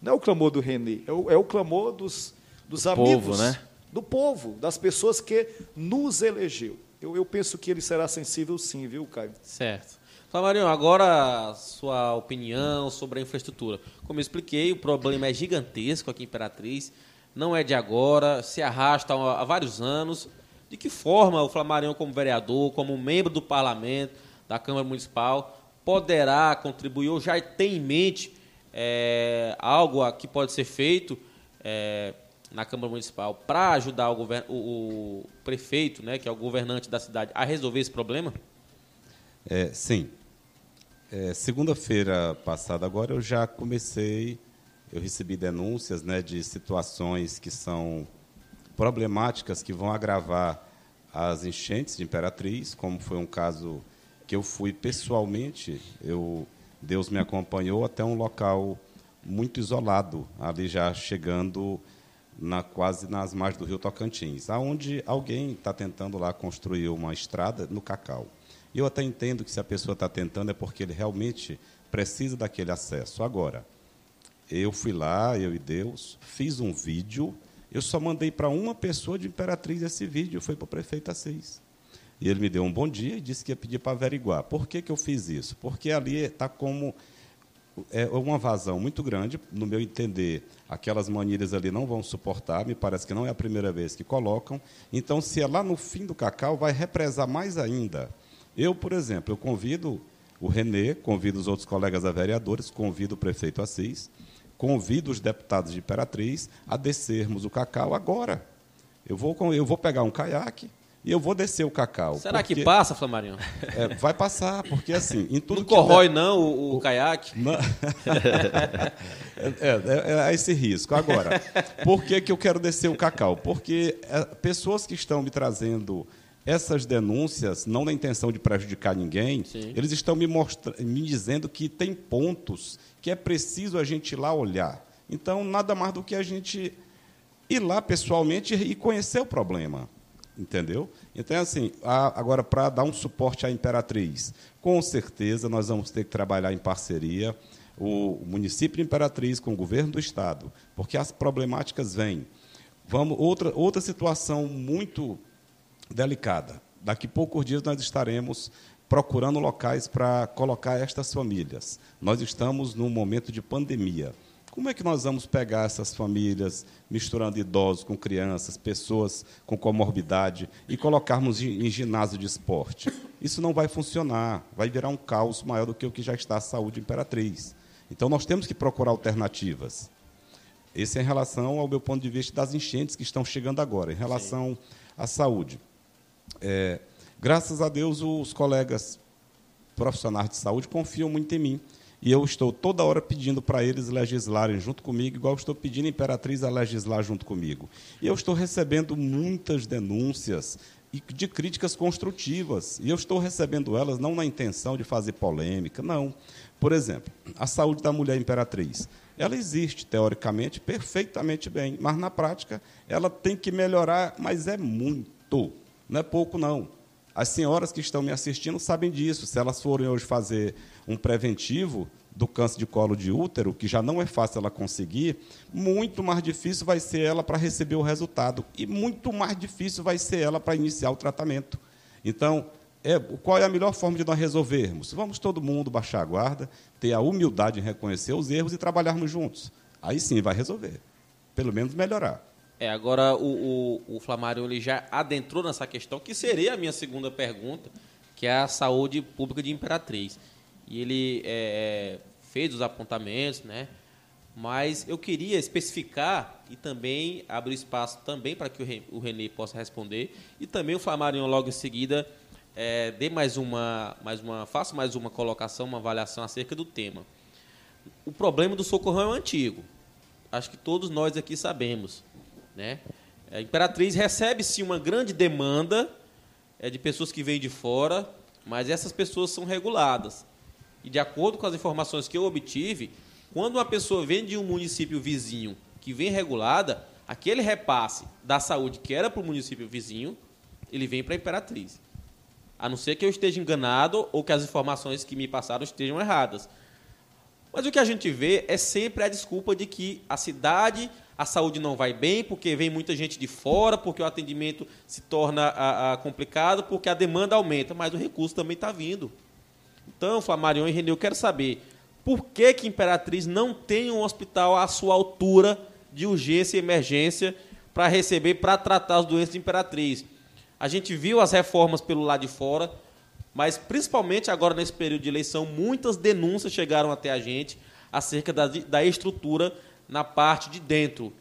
não é o clamor do Renê, é o, é o clamor dos, dos amigos, povo, né? do povo, das pessoas que nos elegeu. Eu, eu penso que ele será sensível sim, viu, Caio? Certo. Flamarinho, agora sua opinião sobre a infraestrutura. Como eu expliquei, o problema é gigantesco aqui em Imperatriz, não é de agora, se arrasta há vários anos. De que forma o Flamarion, como vereador, como membro do parlamento, da Câmara Municipal, poderá contribuir ou já tem em mente é, algo que pode ser feito é, na Câmara Municipal para ajudar o, o, o, prefeito, né, que é o governante da cidade, a resolver esse problema? É, sim. É, Segunda-feira passada, agora, eu já comecei, eu recebi denúncias né, de situações que são problemáticas, que vão agravar as enchentes de Imperatriz, como foi um caso que eu fui pessoalmente, eu, Deus me acompanhou até um local muito isolado, ali já chegando na, quase nas margens do rio Tocantins, aonde alguém está tentando lá construir uma estrada no Cacau. Eu até entendo que se a pessoa está tentando é porque ele realmente precisa daquele acesso. Agora, eu fui lá, eu e Deus, fiz um vídeo, eu só mandei para uma pessoa de Imperatriz esse vídeo, foi para o prefeito Assis. E ele me deu um bom dia e disse que ia pedir para averiguar. Por que, que eu fiz isso? Porque ali está como é uma vazão muito grande, no meu entender, aquelas manilhas ali não vão suportar, me parece que não é a primeira vez que colocam. Então, se é lá no fim do cacau, vai represar mais ainda. Eu, por exemplo, eu convido o Renê, convido os outros colegas a vereadores, convido o prefeito Assis, convido os deputados de Imperatriz a descermos o cacau agora. Eu vou, eu vou pegar um caiaque, e eu vou descer o cacau. Será porque... que passa, Flamarinho? É, vai passar, porque assim, em tudo não corrói der... não o, o, o caiaque? Não... é, é, é, esse risco. Agora, por que, que eu quero descer o cacau? Porque é, pessoas que estão me trazendo essas denúncias, não na intenção de prejudicar ninguém, Sim. eles estão me, mostra... me dizendo que tem pontos que é preciso a gente ir lá olhar. Então, nada mais do que a gente ir lá pessoalmente e conhecer o problema. Entendeu? Então, assim, agora, para dar um suporte à Imperatriz, com certeza nós vamos ter que trabalhar em parceria, o município de Imperatriz com o governo do Estado, porque as problemáticas vêm. Vamos, outra, outra situação muito delicada. Daqui a poucos dias nós estaremos procurando locais para colocar estas famílias. Nós estamos num momento de pandemia. Como é que nós vamos pegar essas famílias, misturando idosos com crianças, pessoas com comorbidade, e colocarmos em ginásio de esporte? Isso não vai funcionar, vai virar um caos maior do que o que já está a saúde imperatriz. Então, nós temos que procurar alternativas. Esse é em relação ao meu ponto de vista das enchentes que estão chegando agora, em relação Sim. à saúde. É, graças a Deus, os colegas profissionais de saúde confiam muito em mim E eu estou toda hora pedindo para eles legislarem junto comigo, igual estou pedindo a Imperatriz a legislar junto comigo. E eu estou recebendo muitas denúncias de críticas construtivas. E eu estou recebendo elas não na intenção de fazer polêmica, não. Por exemplo, a saúde da mulher imperatriz. Ela existe, teoricamente, perfeitamente bem, mas na prática ela tem que melhorar, mas é muito, não é pouco, não. As senhoras que estão me assistindo sabem disso. Se elas forem hoje fazer um preventivo do câncer de colo de útero, que já não é fácil ela conseguir, muito mais difícil vai ser ela para receber o resultado. E muito mais difícil vai ser ela para iniciar o tratamento. Então, é, qual é a melhor forma de nós resolvermos? Vamos todo mundo baixar a guarda, ter a humildade em reconhecer os erros e trabalharmos juntos. Aí sim vai resolver. Pelo menos melhorar. É, agora o, o, o ele já adentrou nessa questão, que seria a minha segunda pergunta, que é a saúde pública de Imperatriz. E ele é, é fez os apontamentos, né? Mas eu queria especificar e também abrir espaço também para que o Renê possa responder e também o Flamário logo em seguida é, dê mais uma, mais uma, faça mais uma colocação, uma avaliação acerca do tema. O problema do socorrão é antigo. Acho que todos nós aqui sabemos. Né? A Imperatriz recebe sim uma grande demanda é, de pessoas que vêm de fora, mas essas pessoas são reguladas. E de acordo com as informações que eu obtive, quando uma pessoa vem de um município vizinho que vem regulada, aquele repasse da saúde que era para o município vizinho, ele vem para a Imperatriz. A não ser que eu esteja enganado ou que as informações que me passaram estejam erradas. Mas o que a gente vê é sempre a desculpa de que a cidade a saúde não vai bem, porque vem muita gente de fora, porque o atendimento se torna a, a complicado, porque a demanda aumenta, mas o recurso também está vindo. Então, Flamarion e Renê, eu quero saber por que, que Imperatriz não tem um hospital à sua altura de urgência e emergência para receber, para tratar as doenças de Imperatriz. A gente viu as reformas pelo lado de fora, mas principalmente agora nesse período de eleição, muitas denúncias chegaram até a gente acerca da, da estrutura na parte de dentro.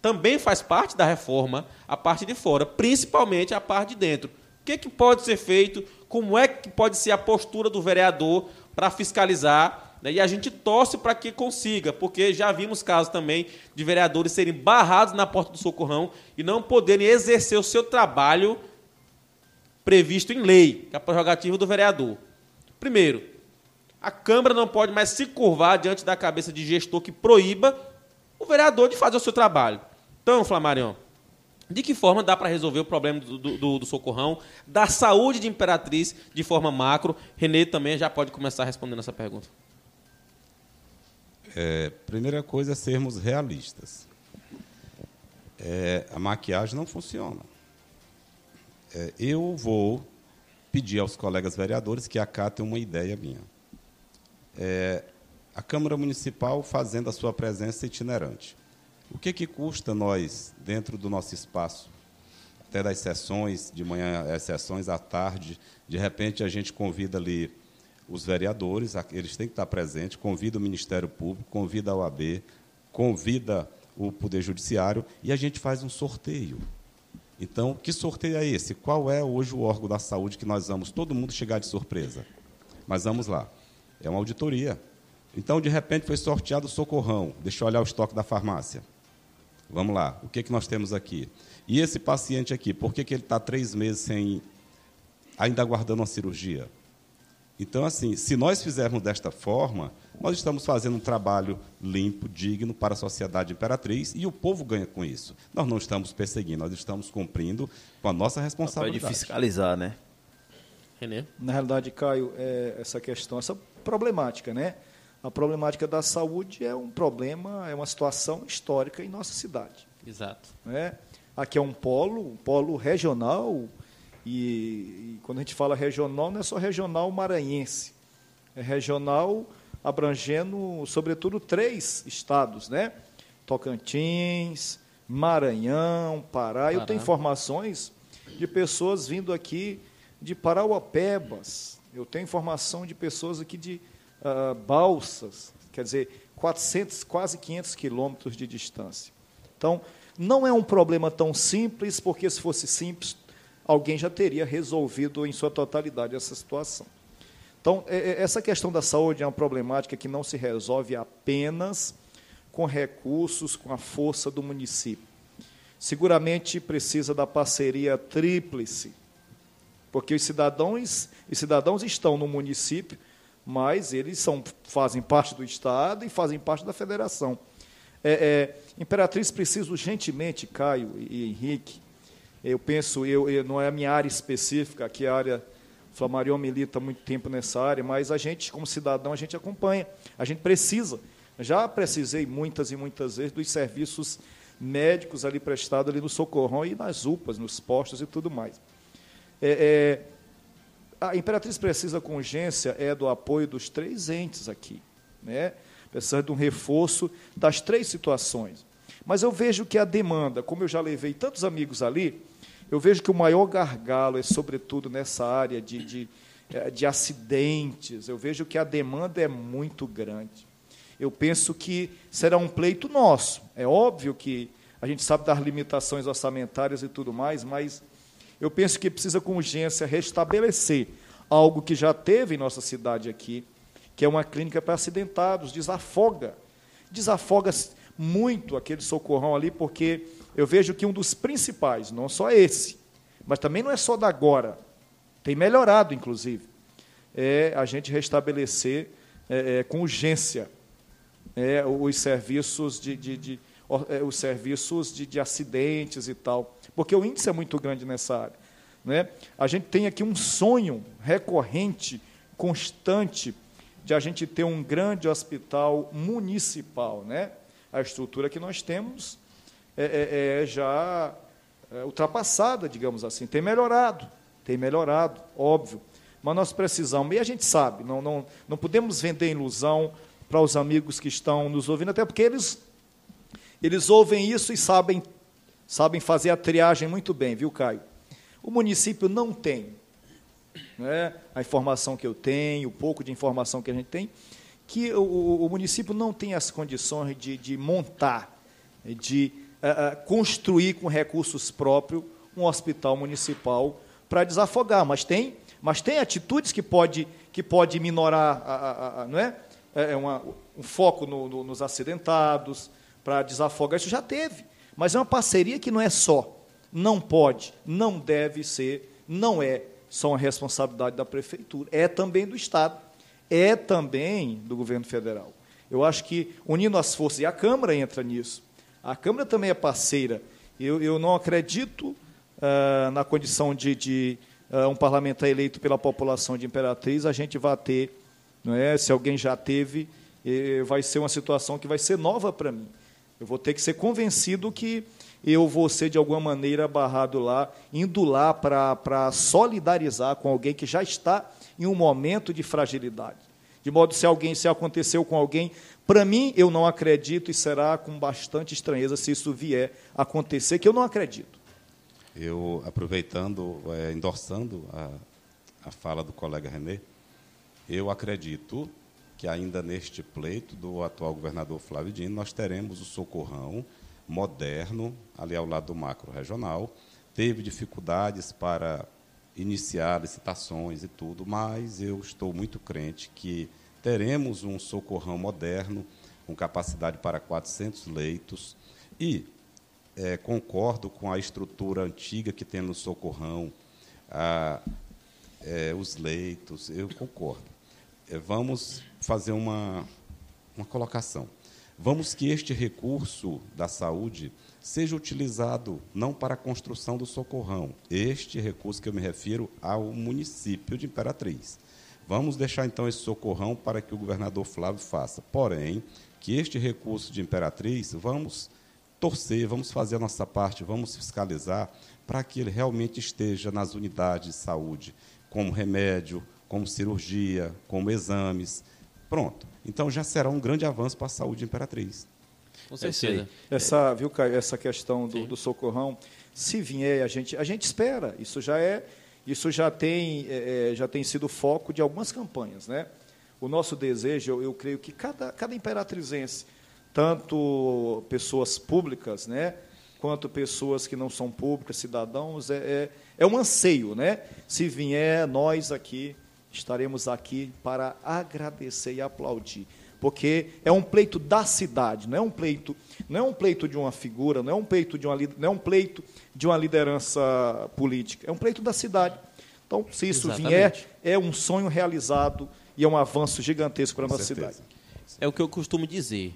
Também faz parte da reforma a parte de fora, principalmente a parte de dentro. O que, que pode ser feito? Como é que pode ser a postura do vereador para fiscalizar? Né? E a gente torce para que consiga, porque já vimos casos também de vereadores serem barrados na porta do socorrão e não poderem exercer o seu trabalho previsto em lei, que é a prerrogativa do vereador. Primeiro, a Câmara não pode mais se curvar diante da cabeça de gestor que proíba o vereador de fazer o seu trabalho. Então, Flamarion, de que forma dá para resolver o problema do, do, do, socorrão, da saúde de Imperatriz de forma macro? Renê também já pode começar respondendo essa pergunta. É, primeira coisa é sermos realistas. É, a maquiagem não funciona. É, eu vou pedir aos colegas vereadores que acatem uma ideia minha. É, a Câmara Municipal fazendo a sua presença itinerante. O que, que custa nós, dentro do nosso espaço, até das sessões, de manhã, as sessões à tarde, de repente a gente convida ali os vereadores, eles têm que estar presentes, convida o Ministério Público, convida a OAB, convida o Poder Judiciário e a gente faz um sorteio. Então, que sorteio é esse? Qual é hoje o órgão da saúde que nós vamos todo mundo chegar de surpresa? Mas vamos lá. É uma auditoria. Então, de repente, foi sorteado o socorrão. Deixa eu olhar o estoque da farmácia. Vamos lá, o que, que nós temos aqui? E esse paciente aqui, por que, que ele está três meses sem, ainda aguardando uma cirurgia? Então, assim, se nós fizermos desta forma, nós estamos fazendo um trabalho limpo, digno para a sociedade imperatriz e o povo ganha com isso. Nós não estamos perseguindo, nós estamos cumprindo com a nossa responsabilidade. Pode fiscalizar, né? Renê? Na realidade, Caio, é essa questão, essa problemática, né? A problemática da saúde é um problema, é uma situação histórica em nossa cidade. Exato. Né? Aqui é um polo, um polo regional, e, e, quando a gente fala regional, não é só regional maranhense, é regional abrangendo, sobretudo, três estados, né? Tocantins, Maranhão, Pará. Pará. Eu tenho informações de pessoas vindo aqui de Parauapebas. Eu tenho informação de pessoas aqui de uh, balsas, quer dizer, 400, quase 500 quilômetros de distância. Então, não é um problema tão simples, porque se fosse simples, alguém já teria resolvido em sua totalidade essa situação. Então, é, é, essa questão da saúde é uma problemática que não se resolve apenas com recursos, com a força do município. Seguramente precisa da parceria tríplice, porque os cidadãos, os cidadãos estão no município, mas eles são, fazem parte do Estado e fazem parte da federação. É, é, Imperatriz precisa urgentemente, Caio e Henrique, eu penso, eu, eu, não é a minha área específica, aqui é a área, Flamarion milita muito tempo nessa área, mas a gente, como cidadão, a gente acompanha, a gente precisa. Já precisei muitas e muitas vezes dos serviços médicos ali prestados ali no Socorrão e nas UPAs, nos postos e tudo mais. É, é, a Imperatriz precisa com urgência é do apoio dos três entes aqui, né? Precisa de um reforço das três situações. Mas eu vejo que a demanda, como eu já levei tantos amigos ali, eu vejo que o maior gargalo é, sobretudo, nessa área de, de, eh, de acidentes. Eu vejo que a demanda é muito grande. Eu penso que será um pleito nosso. É óbvio que a gente sabe das limitações orçamentárias e tudo mais, mas eu penso que precisa com urgência restabelecer algo que já teve em nossa cidade aqui, que é uma clínica para acidentados, desafoga. Desafoga muito aquele socorrão ali, porque eu vejo que um dos principais, não só esse, mas também não é só da agora, tem melhorado, inclusive, é a gente restabelecer é, é, com urgência é, os serviços de, de, de é, os serviços de, de, acidentes e tal, porque o índice é muito grande nessa área. Né? A gente tem aqui um sonho recorrente, constante, de a gente ter um grande hospital municipal. Né? A estrutura que nós temos é, é, é já é, ultrapassada, digamos assim. Tem melhorado, tem melhorado, óbvio. Mas nós precisamos, e a gente sabe, não, não, não podemos vender ilusão para os amigos que estão nos ouvindo, até porque eles, eles ouvem isso e sabem, sabem fazer a triagem muito bem, viu, Caio? O município não tem né, a informação que eu tenho, o pouco de informação que a gente tem, que o, o município não tem as condições de, de montar, de uh, construir com recursos próprios um hospital municipal para desafogar, mas tem, mas tem atitudes que pode, que pode minorar, a, a, a não é? é, é uma, um foco no, no, nos acidentados para desafogar. Isso já teve, mas é uma parceria que não é só, não pode, não deve ser, não é só uma responsabilidade da prefeitura, é também do Estado, é também do governo federal. Eu acho que unindo as forças, e a Câmara entra nisso, a Câmara também é parceira. Eu, eu não acredito uh, na condição de, de uh, um parlamentar eleito pela população de Imperatriz, a gente vai ter, não é? se alguém já teve, eh, vai ser uma situação que vai ser nova para mim. Eu vou ter que ser convencido que eu vou ser, de alguma maneira, barrado lá, indo lá para solidarizar com alguém que já está em um momento de fragilidade. De modo se alguém, se aconteceu com alguém, para mim, eu não acredito e será com bastante estranheza se isso vier acontecer, que eu não acredito. Eu, aproveitando, é, endossando a, a fala do colega Renê, eu acredito que ainda neste pleito do atual governador Flávio Dino, nós teremos o socorrão moderno, ali ao lado do macro regional. Teve dificuldades para iniciar licitações e tudo, mas eu estou muito crente que teremos um socorrão moderno, com capacidade para 400 leitos, e é, concordo com a estrutura antiga que tem no socorrão, a, é, os leitos, eu concordo. É, vamos fazer uma, uma colocação. Vamos que este recurso da saúde seja utilizado não para a construção do socorrão, este recurso que eu me refiro ao município de Imperatriz. Vamos deixar então esse socorrão para que o governador Flávio faça. Porém, que este recurso de Imperatriz, vamos torcer, vamos fazer a nossa parte, vamos fiscalizar para que ele realmente esteja nas unidades de saúde, como remédio, como cirurgia, como exames. Pronto. Então já será um grande avanço para a saúde de Imperatriz. Com é certeza. Essa, viu, Caio, essa questão do, do, socorrão, se vier, a gente, a gente espera. Isso já é isso já tem, é, é, já tem sido foco de algumas campanhas. Né? O nosso desejo, eu, eu creio que cada, cada imperatrizense, tanto pessoas públicas, né, quanto pessoas que não são públicas, cidadãos, é, é, é um anseio. Né? Se vier, nós aqui estaremos aqui para agradecer e aplaudir, porque é um pleito da cidade, não é um pleito, não é um pleito de uma figura, não é um pleito de uma, não é um pleito de uma liderança política, é um pleito da cidade. Então, se isso Exatamente. vier, é um sonho realizado e é um avanço gigantesco para a nossa certeza. cidade. É o que eu costumo dizer.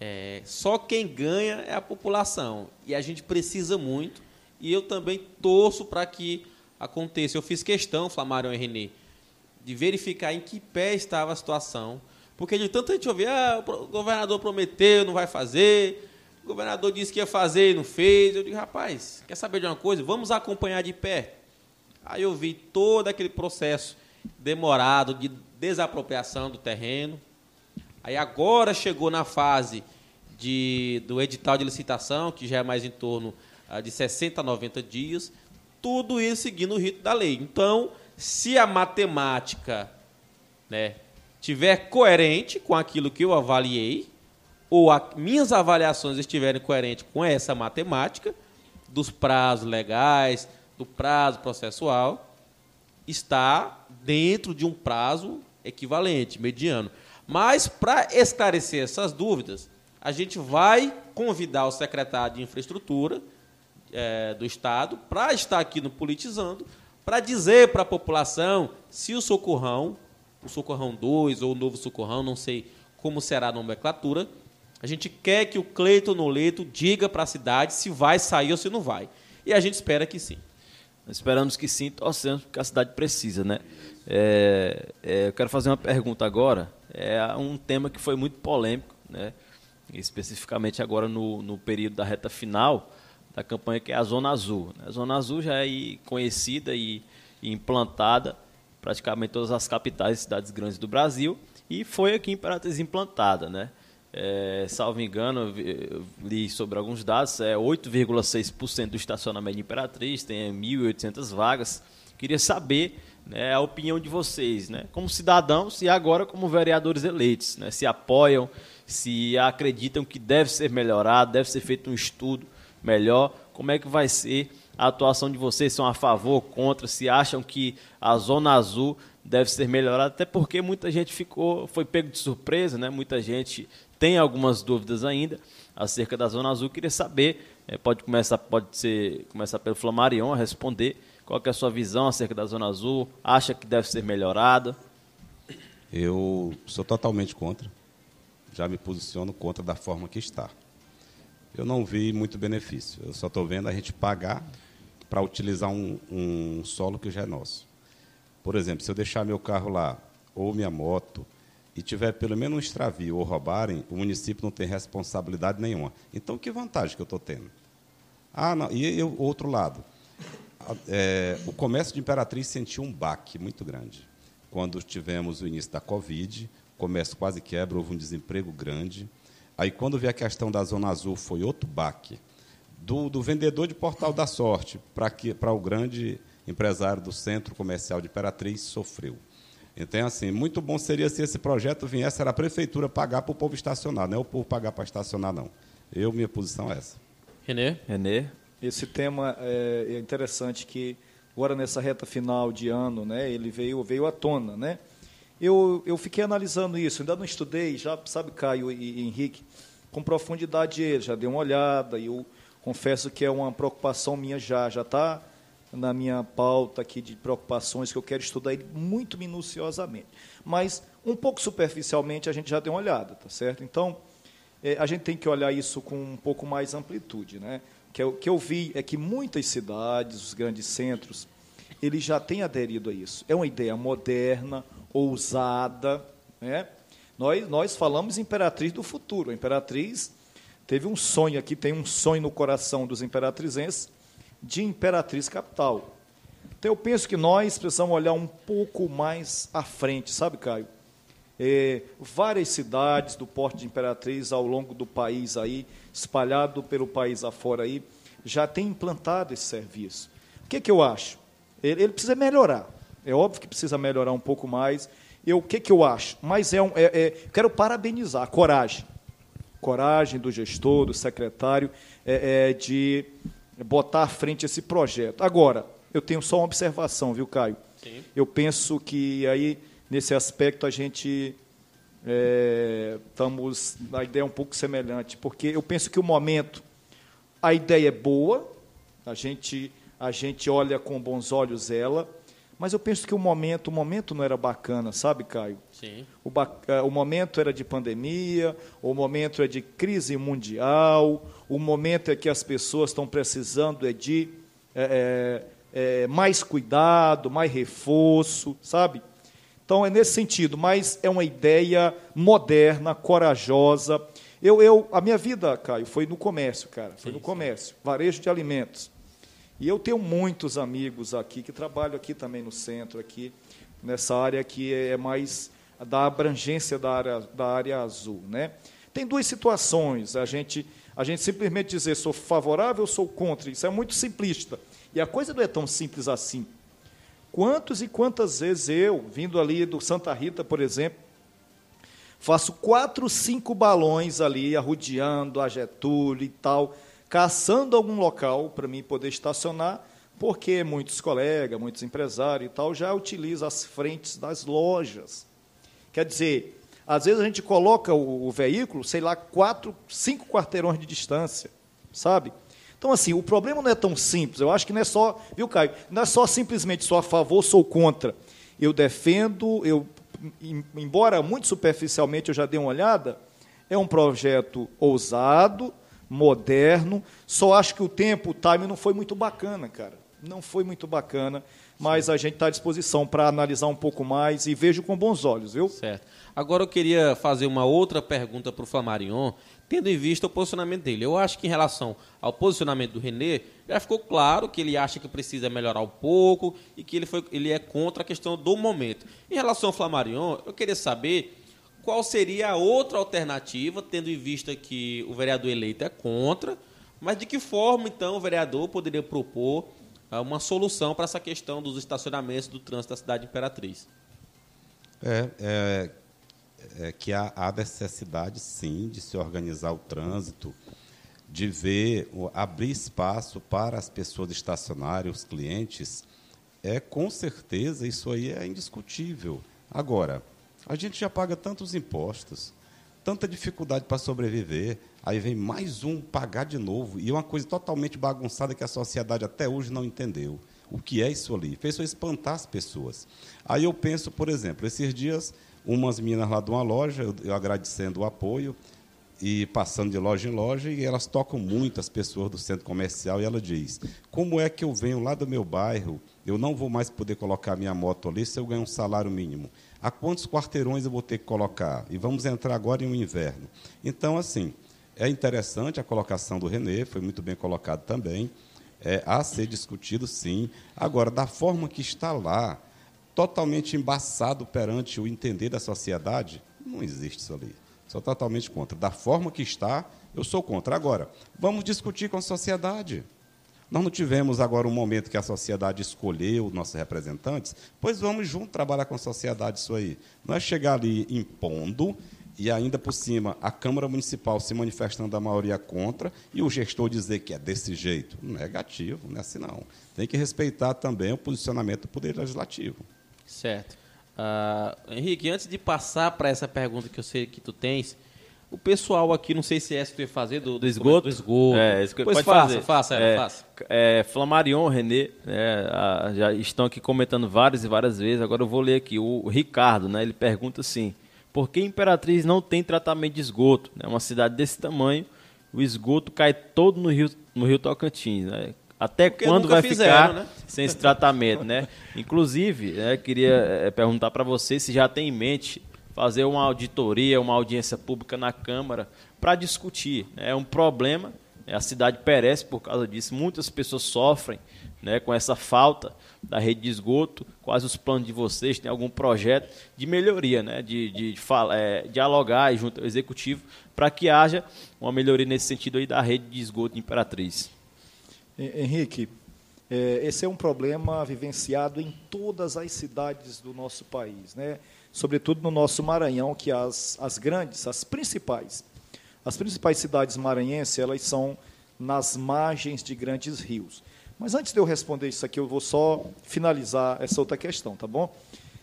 É, só quem ganha é a população. E a gente precisa muito. E eu também torço para que aconteça. Eu fiz questão, Flamário e Renê, de verificar em que pé estava a situação. Porque de tanto a gente ouvir, ah, o governador prometeu, não vai fazer, o governador disse que ia fazer e não fez. Eu digo, rapaz, quer saber de uma coisa? Vamos acompanhar de pé. Aí eu vi todo aquele processo demorado de desapropriação do terreno. Aí agora chegou na fase de, do edital de licitação, que já é mais em torno uh, de 60 a 90 dias. Tudo isso seguindo o rito da lei. Então, se a matemática né, tiver coerente com aquilo que eu avaliei, ou minhas avaliações estiverem coerentes com essa matemática, dos prazos legais, do prazo processual, está dentro de um prazo equivalente, mediano. Mas, para esclarecer essas dúvidas, a gente vai convidar o secretário de Infraestrutura é, do Estado para estar aqui no Politizando para dizer para a população se o socorrão, o socorrão 2 ou o novo socorrão, não sei como será a nomenclatura, a gente quer que o Cleiton Noleto diga para a cidade se vai sair ou se não vai. E a gente espera que sim. Esperamos que sim, torcemos porque a cidade precisa, né? É, é, eu quero fazer uma pergunta agora. É um tema que foi muito polêmico, né? especificamente agora no, no período da reta final, da campanha que é a Zona Azul. A Zona Azul já é conhecida e implantada praticamente todas as capitais e cidades grandes do Brasil e foi aqui em Imperatriz implantada, né? É, salvo engano, li sobre alguns dados, é 8,6% do estacionamento de Imperatriz, tem 1.800 vagas. Queria saber né, a opinião de vocês, né, como cidadãos e agora como vereadores eleitos, né, se apoiam, se acreditam que deve ser melhorado, deve ser feito um estudo melhor, como é que vai ser a atuação de vocês, são a favor, contra, se acham que a Zona Azul deve ser melhorada, até porque muita gente ficou, foi pego de surpresa, né? muita gente tem algumas dúvidas ainda acerca da Zona Azul, queria saber, é, pode começar, pode ser, começar pelo Flamarion a responder, qual é a sua visão acerca da Zona Azul, acha que deve ser melhorada? Eu sou totalmente contra, já me posiciono contra da forma que está eu não vi muito benefício. Eu só estou vendo a gente pagar para utilizar um, um solo que já é nosso. Por exemplo, se eu deixar meu carro lá, ou minha moto, e tiver pelo menos um extravio ou roubarem, o município não tem responsabilidade nenhuma. Então, que vantagem que eu estou tendo? Ah, não. E o outro lado. É, o comércio de Imperatriz sentiu um baque muito grande. Quando tivemos o início da Covid, o comércio quase quebra, houve um desemprego grande. Aí, quando veio a questão da Zona Azul, foi outro baque. Do, do vendedor de Portal da Sorte para o grande empresário do Centro Comercial de Imperatriz, sofreu. Então, assim, muito bom seria se esse projeto viesse, era a prefeitura pagar para o povo estacionar, não é o povo pagar para estacionar, não. Eu, minha posição é essa. Renê? Renê? Esse tema é, é interessante que, agora nessa reta final de ano, né, ele veio, veio à tona, né? eu, eu fiquei analisando isso, ainda não estudei, já sabe, Caio e, Henrique, com profundidade ele, já dei uma olhada, e eu confesso que é uma preocupação minha já, já está na minha pauta aqui de preocupações que eu quero estudar ele muito minuciosamente. Mas, um pouco superficialmente, a gente já deu uma olhada, tá certo? Então, é, a gente tem que olhar isso com um pouco mais amplitude. Né? O que eu, que eu vi é que muitas cidades, os grandes centros, eles já têm aderido a isso. É uma ideia moderna, ousada. Né? Nós, nós falamos imperatriz do futuro. Imperatriz teve um sonho aqui, tem um sonho no coração dos imperatrizenses de imperatriz capital. Então eu penso que nós precisamos olhar um pouco mais à frente, sabe, Caio? É, várias cidades do porte de Imperatriz ao longo do país aí, espalhado pelo país afora aí, já tem implantado esse serviço. O que, que eu acho? Ele, ele precisa melhorar. É óbvio que precisa melhorar um pouco mais. Eu, o que, que eu acho? Mas é, um, é, é quero parabenizar a coragem. Coragem do gestor, do secretário, é, é, de botar à frente esse projeto. Agora, eu tenho só uma observação, viu, Caio? Sim. Eu penso que aí, nesse aspecto, a gente é, estamos na ideia um pouco semelhante, porque eu penso que o momento, a ideia é boa, a gente, a gente olha com bons olhos ela, mas eu penso que o momento, o momento não era bacana, sabe, Caio? Sim. O, é, o momento era de pandemia, o momento é de crise mundial, o momento é que as pessoas estão precisando é de é, é, é, mais cuidado, mais reforço, sabe? Então é nesse sentido, mas é uma ideia moderna, corajosa. Eu, eu, a minha vida, Caio, foi no comércio, cara, foi sim, no comércio, varejo de alimentos. E eu tenho muitos amigos aqui que trabalham aqui também no centro, aqui nessa área que é mais da abrangência da área, da área azul, né? Tem duas situações. A gente, a gente simplesmente dizer sou favorável ou sou contra. Isso é muito simplista. E a coisa não é tão simples assim. Quantos e quantas vezes eu, vindo ali do Santa Rita, por exemplo, faço quatro, cinco balões ali, arrodeando a Getúlio e tal, caçando algum local para mim poder estacionar, porque muitos colegas, muitos empresários e tal já utilizam as frentes das lojas. Quer dizer, às vezes a gente coloca o, o veículo, sei lá, quatro, cinco quarteirões de distância, sabe? Então, assim, o problema não é tão simples. Eu acho que não é só, viu, Caio? Não é só simplesmente sou a favor, sou contra. Eu defendo, eu, embora muito superficialmente eu já dei uma olhada, é um projeto ousado, moderno. Só acho que o tempo, o time não foi muito bacana, cara. Não foi muito bacana, mas a gente está à disposição para analisar um pouco mais e vejo com bons olhos, viu? Certo. Agora eu queria fazer uma outra pergunta para o Flamarion, tendo em vista o posicionamento dele. Eu acho que em relação ao posicionamento do Renê, já ficou claro que ele acha que precisa melhorar um pouco e que ele, foi, ele é contra a questão do momento. Em relação ao Flamarion, eu queria saber qual seria a outra alternativa, tendo em vista que o vereador eleito é contra, mas de que forma, então, o vereador poderia propor uh, uma solução para essa questão dos estacionamentos do trânsito da cidade Imperatriz? É, é, é que há, há necessidade, sim, de se organizar o trânsito, de ver, abrir espaço para as pessoas estacionarem, os clientes, é com certeza, isso aí é indiscutível. Agora, a gente já paga tantos impostos, tanta dificuldade para sobreviver, aí vem mais um pagar de novo, e uma coisa totalmente bagunçada que a sociedade até hoje não entendeu. O que é isso ali? Fez só espantar as pessoas. Aí eu penso, por exemplo, esses dias, umas meninas lá de uma loja, eu, agradecendo o apoio, e passando de loja em loja, e elas tocam muito as pessoas do centro comercial, e ela diz: Como é que eu venho lá do meu bairro, eu não vou mais poder colocar minha moto ali se eu ganho um salário mínimo? A quantos quarteirões eu vou ter que colocar? E vamos entrar agora em um inverno. Então, assim, é interessante a colocação do Renê, foi muito bem colocado também. É, a ser discutido, sim. Agora, da forma que está lá, totalmente embaçado perante o entender da sociedade, não existe isso ali. Sou totalmente contra. Da forma que está, eu sou contra. Agora, vamos discutir com a sociedade. Nós não tivemos agora um momento que a sociedade escolheu nossos representantes, pois vamos junto trabalhar com a sociedade isso aí. Não é chegar ali impondo e ainda por cima a Câmara Municipal se manifestando a maioria contra e o gestor dizer que é desse jeito. Negativo, não é assim não. Tem que respeitar também o posicionamento do Poder Legislativo. Certo. Uh, Henrique, antes de passar para essa pergunta que eu sei que tu tens, o pessoal aqui, não sei se é que tu ia fazer, do, do esgoto. Do esgoto. É, isso que pois pode faça, fazer. faça, é, faça. É, Flamarion, Renê, é, a, já estão aqui comentando várias e várias vezes. Agora eu vou ler aqui. O, o Ricardo, né, ele pergunta assim: por que Imperatriz não tem tratamento de esgoto? É uma cidade desse tamanho, o esgoto cai todo no rio, no rio Tocantins. Né? Até Porque quando vai fizeram, ficar né? sem esse tratamento, né? Inclusive, né, queria é, perguntar para você se já tem em mente fazer uma auditoria, uma audiência pública na Câmara para discutir. Né? É um problema, né? a cidade perece por causa disso, muitas pessoas sofrem né, com essa falta da rede de esgoto. Quais os planos de vocês? Tem algum projeto de melhoria, né, de, de, de é, dialogar junto ao executivo para que haja uma melhoria nesse sentido aí da rede de esgoto de Imperatriz? Henrique, é, esse é um problema vivenciado em todas as cidades do nosso país, né? Sobretudo no nosso Maranhão, que as, as grandes, as principais, as principais cidades maranhenses, elas são nas margens de grandes rios. Mas antes de eu responder isso aqui, eu vou só finalizar essa outra questão, tá bom?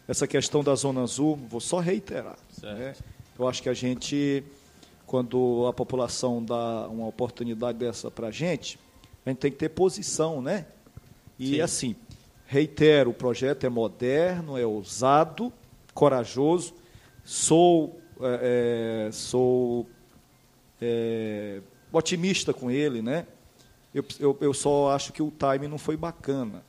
Essa questão da Zona Azul, vou só reiterar. Né? Eu acho que a gente, quando a população dá uma oportunidade dessa para a gente, a gente tem que ter posição, né? E Sim. assim, reitero, o projeto é moderno, é ousado, corajoso. Sou, é, é, sou é, otimista com ele, né? Eu, eu, eu só acho que o time não foi bacana.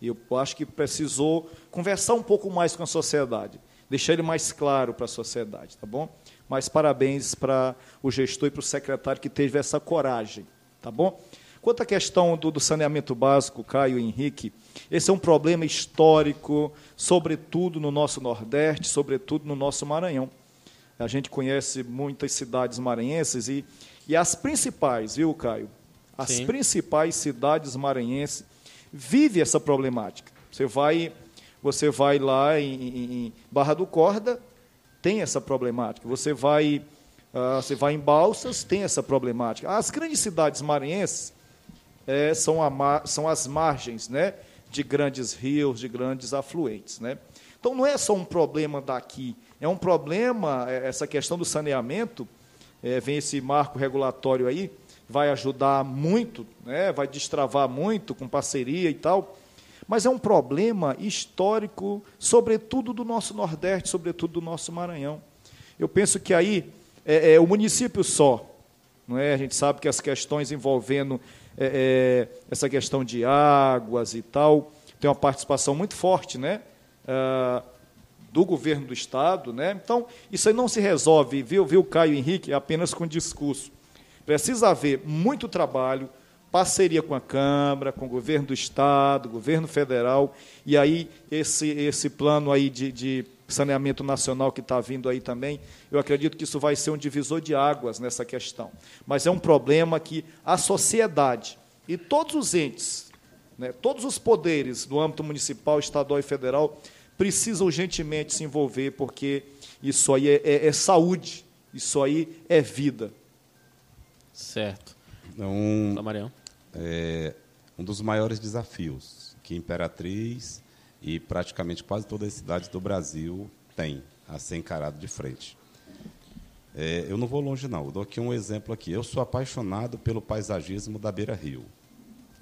Eu acho que precisou conversar um pouco mais com a sociedade, deixar ele mais claro para a sociedade, tá bom? Mas parabéns para o gestor e para o secretário que teve essa coragem, tá bom? Quanto à questão do, do saneamento básico, Caio e Henrique, esse é um problema histórico, sobretudo no nosso Nordeste, sobretudo no nosso Maranhão. A gente conhece muitas cidades maranhenses e, e as principais, viu, Caio? As Sim. principais cidades maranhenses vivem essa problemática. Você vai, você vai lá em, em Barra do Corda, tem essa problemática. Você vai, uh, você vai em Balsas, tem essa problemática. As grandes cidades maranhenses é, são, a, são as margens, né, de grandes rios, de grandes afluentes, né? Então não é só um problema daqui, é um problema é, essa questão do saneamento. É, vem esse marco regulatório aí, vai ajudar muito, né? vai destravar muito com parceria e tal. Mas é um problema histórico, sobretudo do nosso Nordeste, sobretudo do nosso Maranhão. Eu penso que aí é, é o município só. Não é? A gente sabe que as questões envolvendo é, é essa questão de águas e tal tem uma participação muito forte, né? Ah, do governo do Estado. Né? Então, isso aí não se resolve, viu, viu Caio Henrique, apenas com discurso. Precisa haver muito trabalho, parceria com a Câmara, com o governo do Estado, governo federal, e aí esse, esse plano aí de, de saneamento nacional que está vindo aí também, eu acredito que isso vai ser um divisor de águas nessa questão. Mas é um problema que a sociedade e todos os entes, né, todos os poderes do âmbito municipal, estadual e federal precisam urgentemente se envolver, porque isso aí é, é, é saúde, isso aí é vida. Certo. Então, Marião. É, um dos maiores desafios que Imperatriz e praticamente quase todas as cidades do Brasil têm a ser encarado de frente. É, eu não vou longe, não. Eu dou aqui um exemplo aqui. Eu sou apaixonado pelo paisagismo da Beira Rio.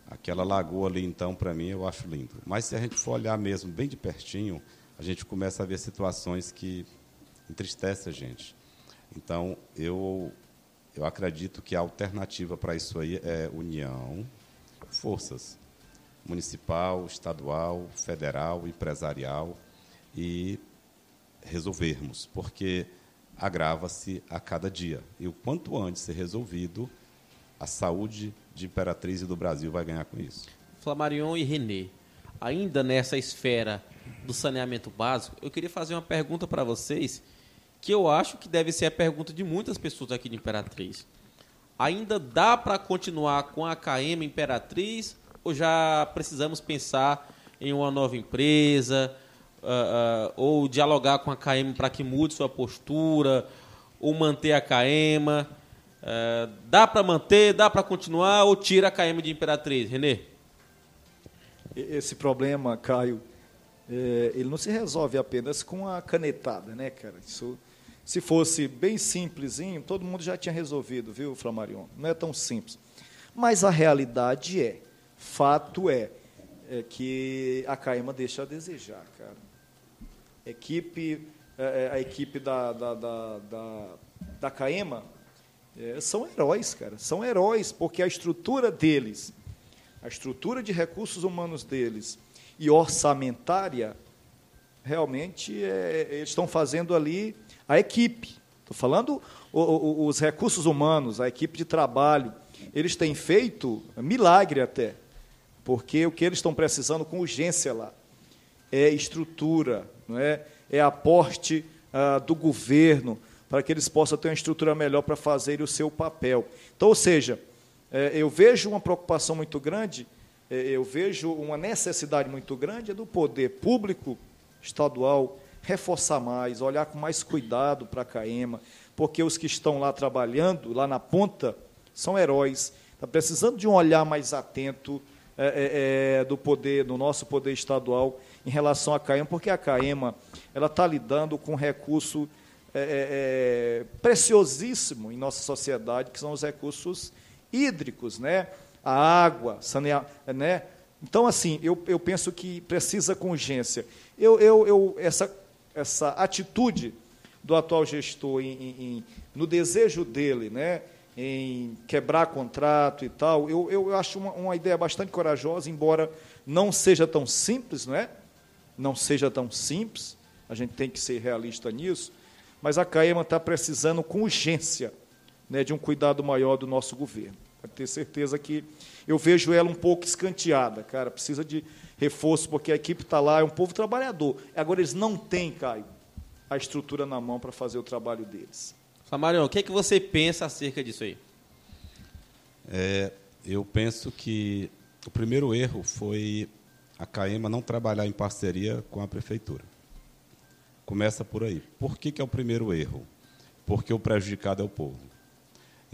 Aquela lagoa ali, então, para mim, eu acho lindo. Mas se a gente for olhar mesmo bem de pertinho, a gente começa a ver situações que entristecem a gente. Então, eu eu acredito que a alternativa para isso aí é união, forças, municipal, estadual, federal, empresarial, e resolvermos, porque agrava-se a cada dia. E o quanto antes ser resolvido, a saúde de Imperatriz e do Brasil vai ganhar com isso. Flamarion e Renê, ainda nessa esfera do saneamento básico, eu queria fazer uma pergunta para vocês que eu acho que deve ser a pergunta de muitas pessoas aqui de Imperatriz. Ainda dá para continuar com a KM Imperatriz ou já precisamos pensar em uma nova empresa uh, uh, ou dialogar com a KM para que mude sua postura ou manter a KM? Uh, ah, dá para manter, dá para continuar ou tira a KM de Imperatriz? Renê? Esse problema, Caio, é, ele não se resolve apenas com a canetada, né, cara? Isso se fosse bem simplesinho, todo mundo já tinha resolvido, viu, Flamarion? Não é tão simples. Mas a realidade é, fato é, é que a Caima deixa a desejar, cara. Equipe, é, é a equipe da, da, da, da, da Caema é, são heróis, cara. São heróis, porque a estrutura deles, a estrutura de recursos humanos deles e orçamentária, realmente é, eles estão fazendo ali a equipe. Estou falando o, o, os recursos humanos, a equipe de trabalho. Eles têm feito milagre até, porque o que eles estão precisando com urgência lá é estrutura, não é? é aporte ah, do governo para que eles possam ter uma estrutura melhor para fazer o seu papel. Então, ou seja, é, eu vejo uma preocupação muito grande, é, eu vejo uma necessidade muito grande do poder público estadual, reforçar mais, olhar com mais cuidado para a CAEMA, porque os que estão lá trabalhando, lá na ponta, são heróis. Está precisando de um olhar mais atento é, é, é, do poder, do nosso poder estadual em relação à CAEMA, porque a CAEMA ela está lidando com um recurso é, é, é, preciosíssimo em nossa sociedade, que são os recursos hídricos, né? A água, saneamento, né? Então, assim, eu, eu penso que precisa com urgência. Eu, eu, eu, essa, essa atitude do atual gestor em, em, em, no desejo dele, né, em quebrar contrato e tal, eu, eu acho uma, uma ideia bastante corajosa, embora não seja tão simples, não é? Não seja tão simples, a gente tem que ser realista nisso, mas a CAEMA está precisando com urgência né, de um cuidado maior do nosso governo. Pode ter certeza que eu vejo ela um pouco escanteada, cara, precisa de reforço, porque a equipe está lá, é um povo trabalhador. Agora, eles não têm, Caio, a estrutura na mão para fazer o trabalho deles. Samarion, o que, é que você pensa acerca disso aí? É, eu penso que o primeiro erro foi a CAEMA não trabalhar em parceria com a prefeitura. Começa por aí. Por que, que é o primeiro erro? Porque o prejudicado é o povo.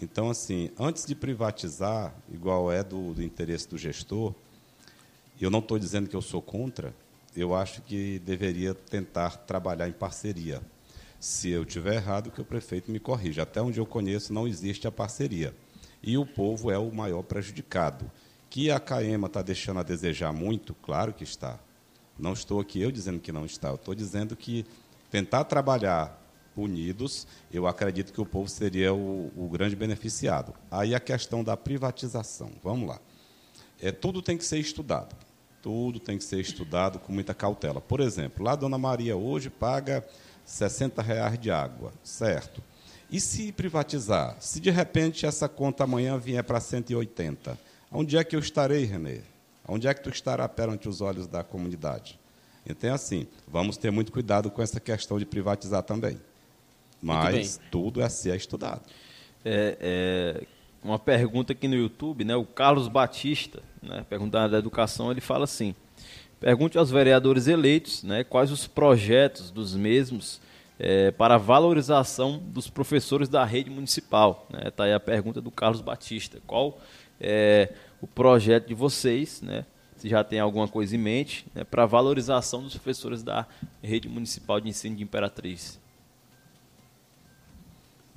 Então, assim, antes de privatizar, igual é do, do interesse do gestor, eu não estou dizendo que eu sou contra, eu acho que deveria tentar trabalhar em parceria. Se eu tiver errado, que o prefeito me corrija. Até onde eu conheço, não existe a parceria. E o povo é o maior prejudicado. Que a CAEMA está deixando a desejar muito, claro que está. Não estou aqui eu dizendo que não está, eu estou dizendo que tentar trabalhar unidos, eu acredito que o povo seria o, o grande beneficiado. Aí a questão da privatização, vamos lá. É, tudo tem que ser estudado. Tudo tem que ser estudado com muita cautela. Por exemplo, lá a Dona Maria hoje paga 60 reais de água, certo? E se privatizar? Se de repente essa conta amanhã vier para 180, onde é que eu estarei, Renê? Onde é que tu estará perante os olhos da comunidade? Então, é assim, vamos ter muito cuidado com essa questão de privatizar também. Mas tudo é a ser estudado. É, é, uma pergunta aqui no YouTube, né? O Carlos Batista, né, perguntando da educação, ele fala assim: pergunte aos vereadores eleitos, né, quais os projetos dos mesmos é, para a valorização dos professores da rede municipal. Está né? Tá aí a pergunta do Carlos Batista. Qual é o projeto de vocês, né? Se já tem alguma coisa em mente, né, para a valorização dos professores da rede municipal de ensino de Imperatriz.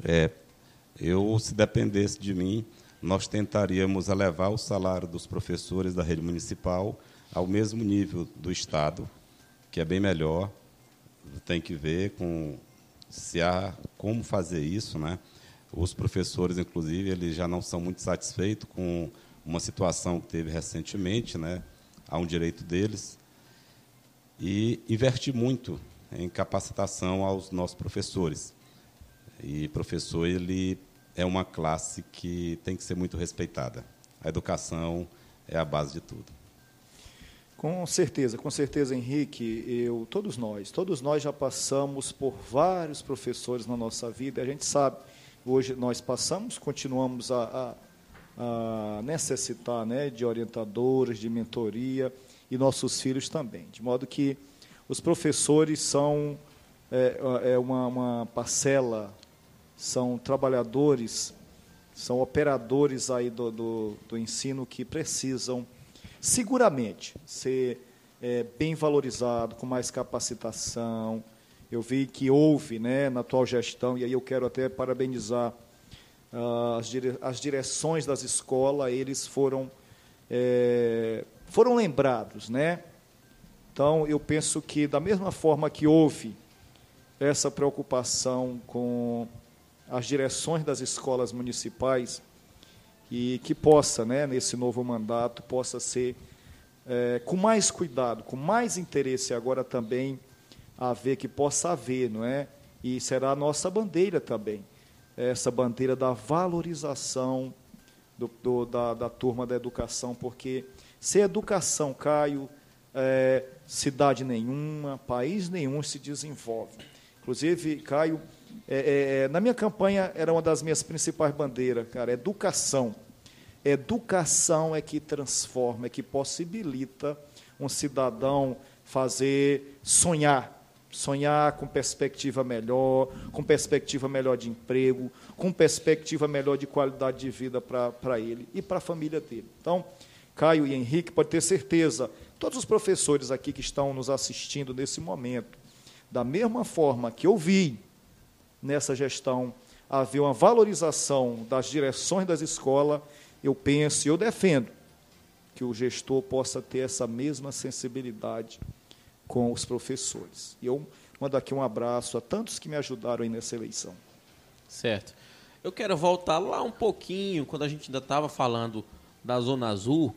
É, eu, se dependesse de mim, nós tentaríamos elevar o salário dos professores da rede municipal ao mesmo nível do Estado, que é bem melhor. Tem que ver com se há como fazer isso, né? Os professores, inclusive, eles já não são muito satisfeitos com uma situação que teve recentemente, né? Há um direito deles e investir muito em capacitação aos nossos professores. E professor, ele é uma classe que tem que ser muito respeitada. A educação é a base de tudo. Com certeza, com certeza, Henrique, eu, todos nós, todos nós já passamos por vários professores na nossa vida, a gente sabe, hoje nós passamos, continuamos a, a, a necessitar né, de orientadores, de mentoria, e nossos filhos também, de modo que os professores são é, é uma, uma parcela são trabalhadores, são operadores aí do, do, do ensino que precisam seguramente ser é, bem valorizado, com mais capacitação. Eu vi que houve né, na atual gestão, e aí eu quero até parabenizar uh, as, dire as direções das escolas, eles foram, é, foram lembrados. Né? Então, eu penso que, da mesma forma que houve essa preocupação com as direções das escolas municipais e que possa, né, nesse novo mandato, possa ser é, com mais cuidado, com mais interesse agora também haver, que possa haver, não é? E será a nossa bandeira também, essa bandeira da valorização do, do, da, da turma da educação, porque sem educação, Caio, é, cidade nenhuma, país nenhum se desenvolve. Inclusive, Caio, é, é, é, na minha campanha era uma das minhas principais bandeiras, cara, educação. Educação é que transforma, é que possibilita um cidadão fazer sonhar, sonhar com perspectiva melhor, com perspectiva melhor de emprego, com perspectiva melhor de qualidade de vida para ele e para a família dele. Então, Caio e Henrique, pode ter certeza, todos os professores aqui que estão nos assistindo nesse momento, da mesma forma que eu vi nessa gestão haver uma valorização das direções das escolas, eu penso e eu defendo que o gestor possa ter essa mesma sensibilidade com os professores. E eu mando aqui um abraço a tantos que me ajudaram aí nessa eleição. Certo. Eu quero voltar lá um pouquinho, quando a gente ainda estava falando da Zona Azul,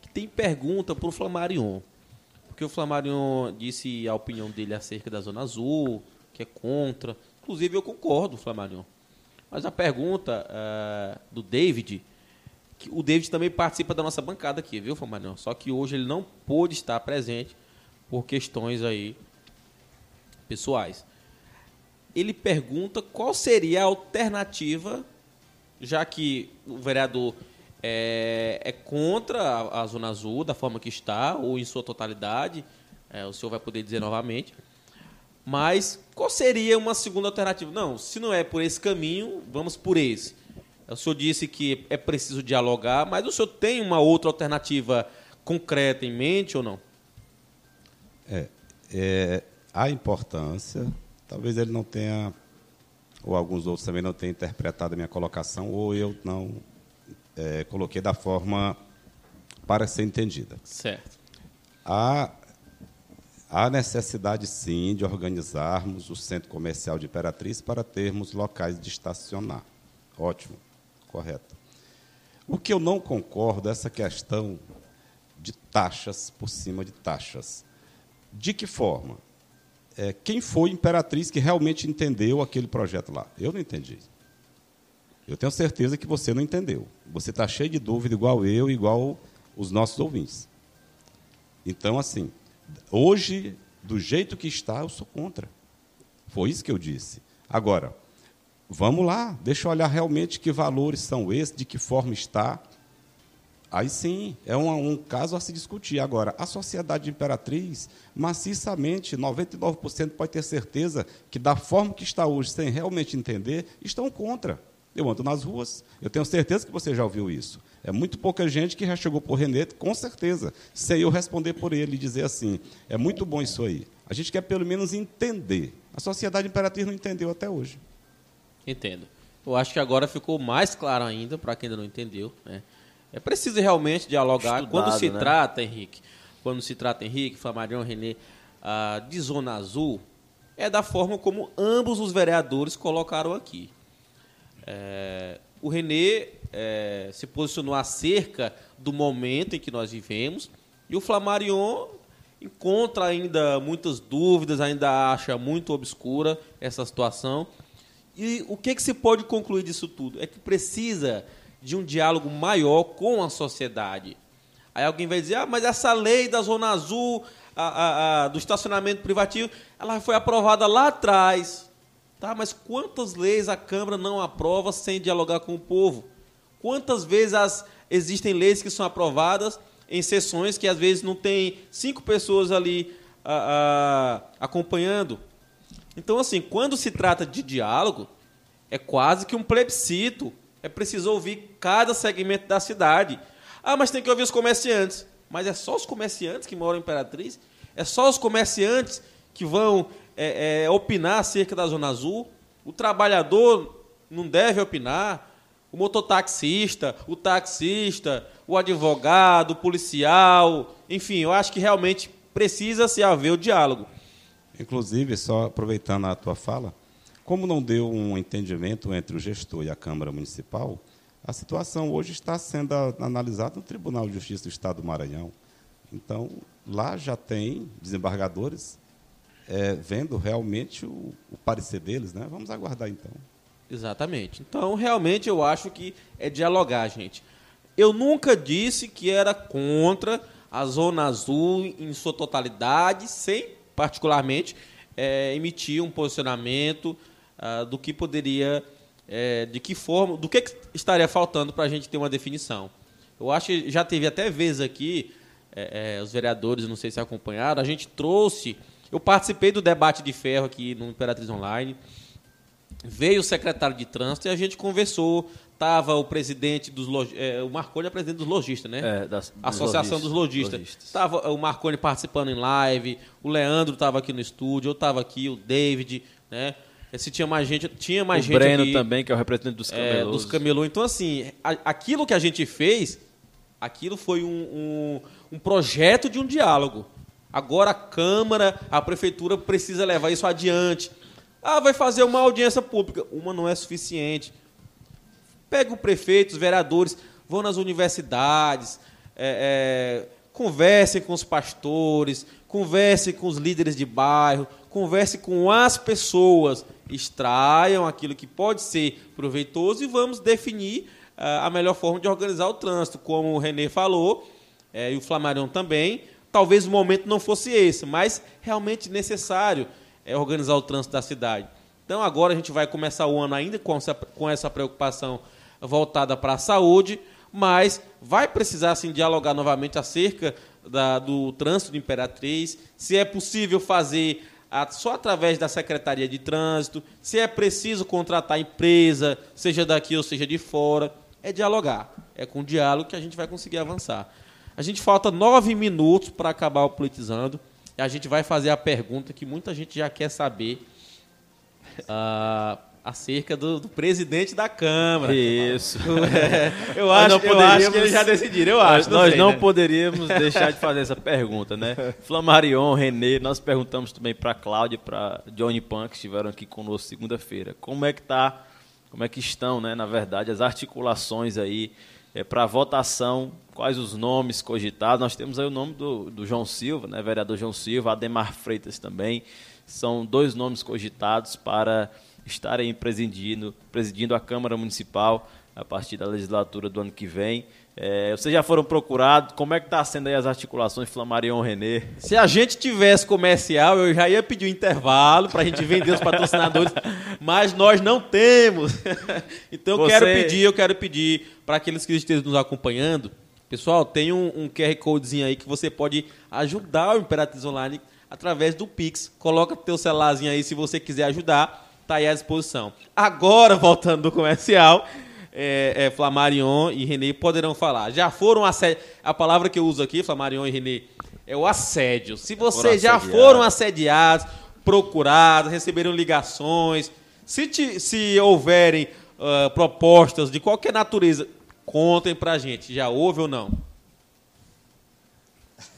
que tem pergunta para o Flamarion. Porque o Flamarion disse a opinião dele acerca da Zona Azul, que é contra. Inclusive, eu concordo, Flamarion. Mas a pergunta uh, do David, que o David também participa da nossa bancada aqui, viu, Flamarion? Só que hoje ele não pôde estar presente por questões aí pessoais. Ele pergunta qual seria a alternativa, já que o vereador é, é contra a, a, Zona Azul, da forma que está, ou em sua totalidade, é, o senhor vai poder dizer novamente. Mas qual seria uma segunda alternativa? Não, se não é por esse caminho, vamos por esse. O senhor disse que é preciso dialogar, mas o senhor tem uma outra alternativa concreta em mente ou não? É, é, a importância, talvez ele não tenha, ou alguns outros também não tenham interpretado a minha colocação, ou eu não é, coloquei da forma para ser entendida. Certo. Há, há necessidade, sim, de organizarmos o centro comercial de Imperatriz para termos locais de estacionar. Ótimo, correto. O que eu não concordo é essa questão de taxas por cima de taxas. De que forma? É, quem foi imperatriz que realmente entendeu aquele projeto lá? Eu não entendi. Eu tenho certeza que você não entendeu. Você está cheio de dúvida, igual eu, igual os nossos ouvintes. Então, assim, hoje, do jeito que está, eu sou contra. Foi isso que eu disse. Agora, vamos lá, deixa eu olhar realmente que valores são esses, de que forma está. Aí sim, é um, um, caso a se discutir. Agora, a sociedade imperatriz, maciçamente, 99% pode ter certeza que, da forma que está hoje, sem realmente entender, estão contra. Eu ando nas ruas, eu tenho certeza que você já ouviu isso. É muito pouca gente que já chegou por Renê, com certeza, sem eu responder por ele e dizer assim: é muito bom isso aí. A gente quer pelo menos entender. A sociedade imperatriz não entendeu até hoje. Entendo. Eu acho que agora ficou mais claro ainda, para quem ainda não entendeu. Né? É preciso realmente dialogar. Estudado, quando se né? trata, Henrique, quando se trata, Henrique, Flamarion, Renê, uh, de Zona Azul, é da forma como ambos os vereadores colocaram aqui. É, o Renê é, se posicionou acerca do momento em que nós vivemos e o Flamarion encontra ainda muitas dúvidas, ainda acha muito obscura essa situação. E o que, que se pode concluir disso tudo? É que precisa de um diálogo maior com a sociedade. Aí alguém vai dizer, ah, mas essa lei da Zona Azul, a, a, a, do estacionamento privativo, ela foi aprovada lá atrás. Tá, mas quantas leis a Câmara não aprova sem dialogar com o povo? Quantas vezes as, existem leis que são aprovadas em sessões que às vezes não tem cinco pessoas ali acompanhando? Então, assim, quando se trata de diálogo, é quase que um plebiscito é preciso ouvir cada segmento da cidade. Ah, mas tem que ouvir os comerciantes. Mas é só os comerciantes que moram em Imperatriz? É só os comerciantes que vão é, é, opinar acerca da Zona Azul? O trabalhador não deve opinar? O mototaxista, o taxista, o advogado, o policial, enfim, eu acho que realmente precisa se haver o diálogo. Inclusive, só aproveitando a tua fala, como não deu um entendimento entre o gestor e a Câmara Municipal, a situação hoje está sendo analisada no Tribunal de Justiça do Estado do Maranhão. Então, lá já tem desembargadores é, vendo realmente o, o, parecer deles, né? Vamos aguardar então. Exatamente. Então, realmente, eu acho que é dialogar, gente. Eu nunca disse que era contra a Zona Azul em sua totalidade, sem, particularmente, é, emitir um posicionamento uh, do que poderia, é, de que forma, do que estaria faltando para a gente ter uma definição. Eu acho que já teve até vezes aqui, é, é, os vereadores, não sei se acompanharam, a gente trouxe, eu participei do debate de ferro aqui no Imperatriz Online, veio o secretário de trânsito e a gente conversou, Tava o presidente dos log... é, o Marconi é presidente dos lojistas, né? É, dos Associação dos lojistas. Tava o Marconi participando em live, o Leandro estava aqui no estúdio, eu estava aqui, o David, né? Se tinha mais gente, tinha mais o gente Breno aqui, também, que é o representante dos é, camelôs. dos camelô. Então, assim, a- aquilo que a gente fez, aquilo foi um, um, um projeto de um diálogo. Agora a Câmara, a Prefeitura precisa levar isso adiante. Ah, vai fazer uma audiência pública. Uma não é suficiente. Pega o prefeito, os vereadores, vão nas universidades, é, é, conversem com os pastores, conversem com os líderes de bairro, conversem com as pessoas, extraiam aquilo que pode ser proveitoso e vamos definir ah, a melhor forma de organizar o trânsito. Como o Renê falou, é, e o Flamarion também, talvez o momento não fosse esse, mas realmente necessário é organizar o trânsito da cidade. Então agora a gente vai começar o ano ainda com essa, com essa preocupação voltada para a saúde, mas vai precisar sim dialogar novamente acerca da- do trânsito de Imperatriz, se é possível fazer a- só através da Secretaria de Trânsito, se é preciso contratar empresa, seja daqui ou seja de fora, é dialogar. É com diálogo que a gente vai conseguir avançar. A gente falta nove minutos para acabar o politizando. E a gente vai fazer a pergunta que muita gente já quer saber ah, acerca do, do presidente da Câmara. Isso. É, eu, acho, não eu acho que eles já decidiram, eu acho. nós sei, não né? poderíamos deixar de fazer essa pergunta, né? Flamarion, Renê, nós perguntamos também para Cláudia e para Johnny Pan, que estiveram aqui conosco segunda-feira. Como é que tá, como é que estão, né, na verdade, as articulações aí para votação, quais os nomes cogitados? Nós temos aí o nome do, do João Silva, né, vereador João Silva, Ademar Freitas também. São dois nomes cogitados para estarem presidindo, presidindo a Câmara Municipal a partir da legislatura do ano que vem. É, vocês já foram procurados? Como é que está sendo aí as articulações Flamarion Renê? Se a gente tivesse comercial, eu já ia pedir um intervalo para a gente vender os patrocinadores, mas nós não temos. então eu Você- quero pedir, eu quero pedir para aqueles que estejam nos acompanhando, pessoal, tem um, um QR Codezinho aí que você pode ajudar o Imperatriz Online através do Pix. Coloca teu celularzinho aí se você quiser ajudar, tá aí à disposição. Agora, voltando do comercial, é, é, Flamarion e Renê poderão falar. Já foram assédio. A palavra que eu uso aqui, Flamarion e Renê, é o assédio. Se vocês já assediados. foram assediados, procurados, receberam ligações, se, te- se houverem ah, propostas de qualquer natureza, contem pra gente. Já houve ou não?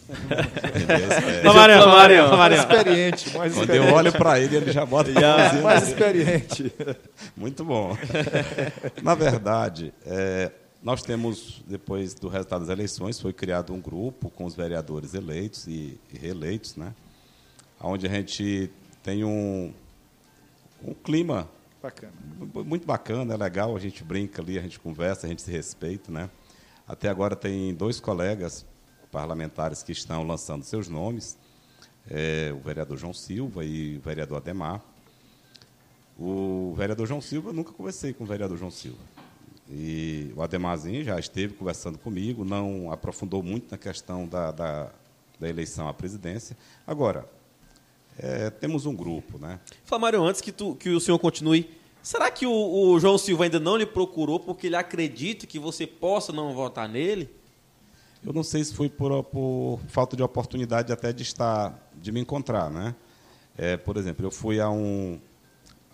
Beleza, é. Flamarion, Flamarion, Mais experiente, mais Quando experiente. eu olho para ele, ele já bota a mãozinha mais assim. experiente. Muito bom. Na verdade, é, nós temos, depois do resultado das eleições, foi criado um grupo com os vereadores eleitos e, e reeleitos, né? onde a gente tem um, um clima Bacana. muito bacana, é legal, a gente brinca ali, a gente conversa, a gente se respeita. Né? Até agora tem dois colegas parlamentares que estão lançando seus nomes, é, o vereador João Silva e o vereador Ademar. O vereador João Silva, eu nunca conversei com o vereador João Silva. E o Ademarzinho já esteve conversando comigo, não aprofundou muito na questão da, da, da eleição à presidência. Agora, é, temos um grupo, né? Flamarion, antes que, tu- que o senhor continue, será que o, o João Silva ainda não lhe procurou porque ele acredita que você possa não votar nele? Eu não sei se foi por, por falta de oportunidade até de estar, de me encontrar, né? É, por exemplo, eu fui a um,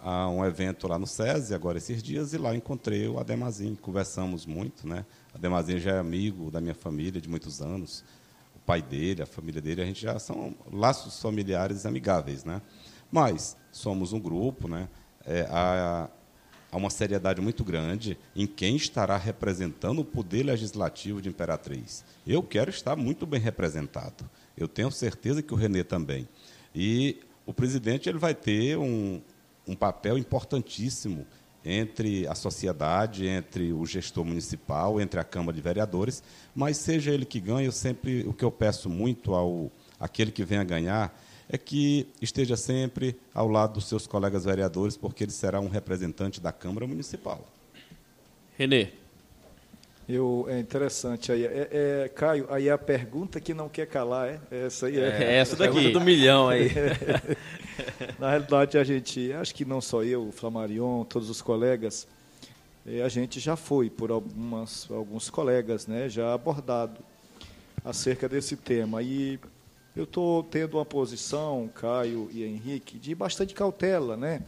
a um evento lá no SESI, agora esses dias, e lá encontrei o Ademazinho, conversamos muito, né? O Ademazinho já é amigo da minha família de muitos anos, o pai dele, a família dele, a gente já são laços familiares amigáveis, né? Mas somos um grupo, né? É, há, há uma seriedade muito grande em quem estará representando o poder legislativo de Imperatriz. Eu quero estar muito bem representado. Eu tenho certeza que o Renê também. E o presidente ele vai ter um, um papel importantíssimo entre a sociedade, entre o gestor municipal, entre a Câmara de Vereadores, mas seja ele que ganhe, eu sempre o que eu peço muito ao aquele que venha ganhar é que esteja sempre ao lado dos seus colegas vereadores, porque ele será um representante da Câmara Municipal. Renê. Eu, é interessante aí. É, é, Caio, aí a pergunta que não quer calar, é? Essa aí é. É essa daqui. Pergunta do milhão aí. Na realidade, a gente, acho que não só eu, o Flamarion, todos os colegas, a gente já foi por algumas, alguns colegas, né, já abordado acerca desse tema. E eu estou tendo uma posição, Caio e Henrique, de bastante cautela, né?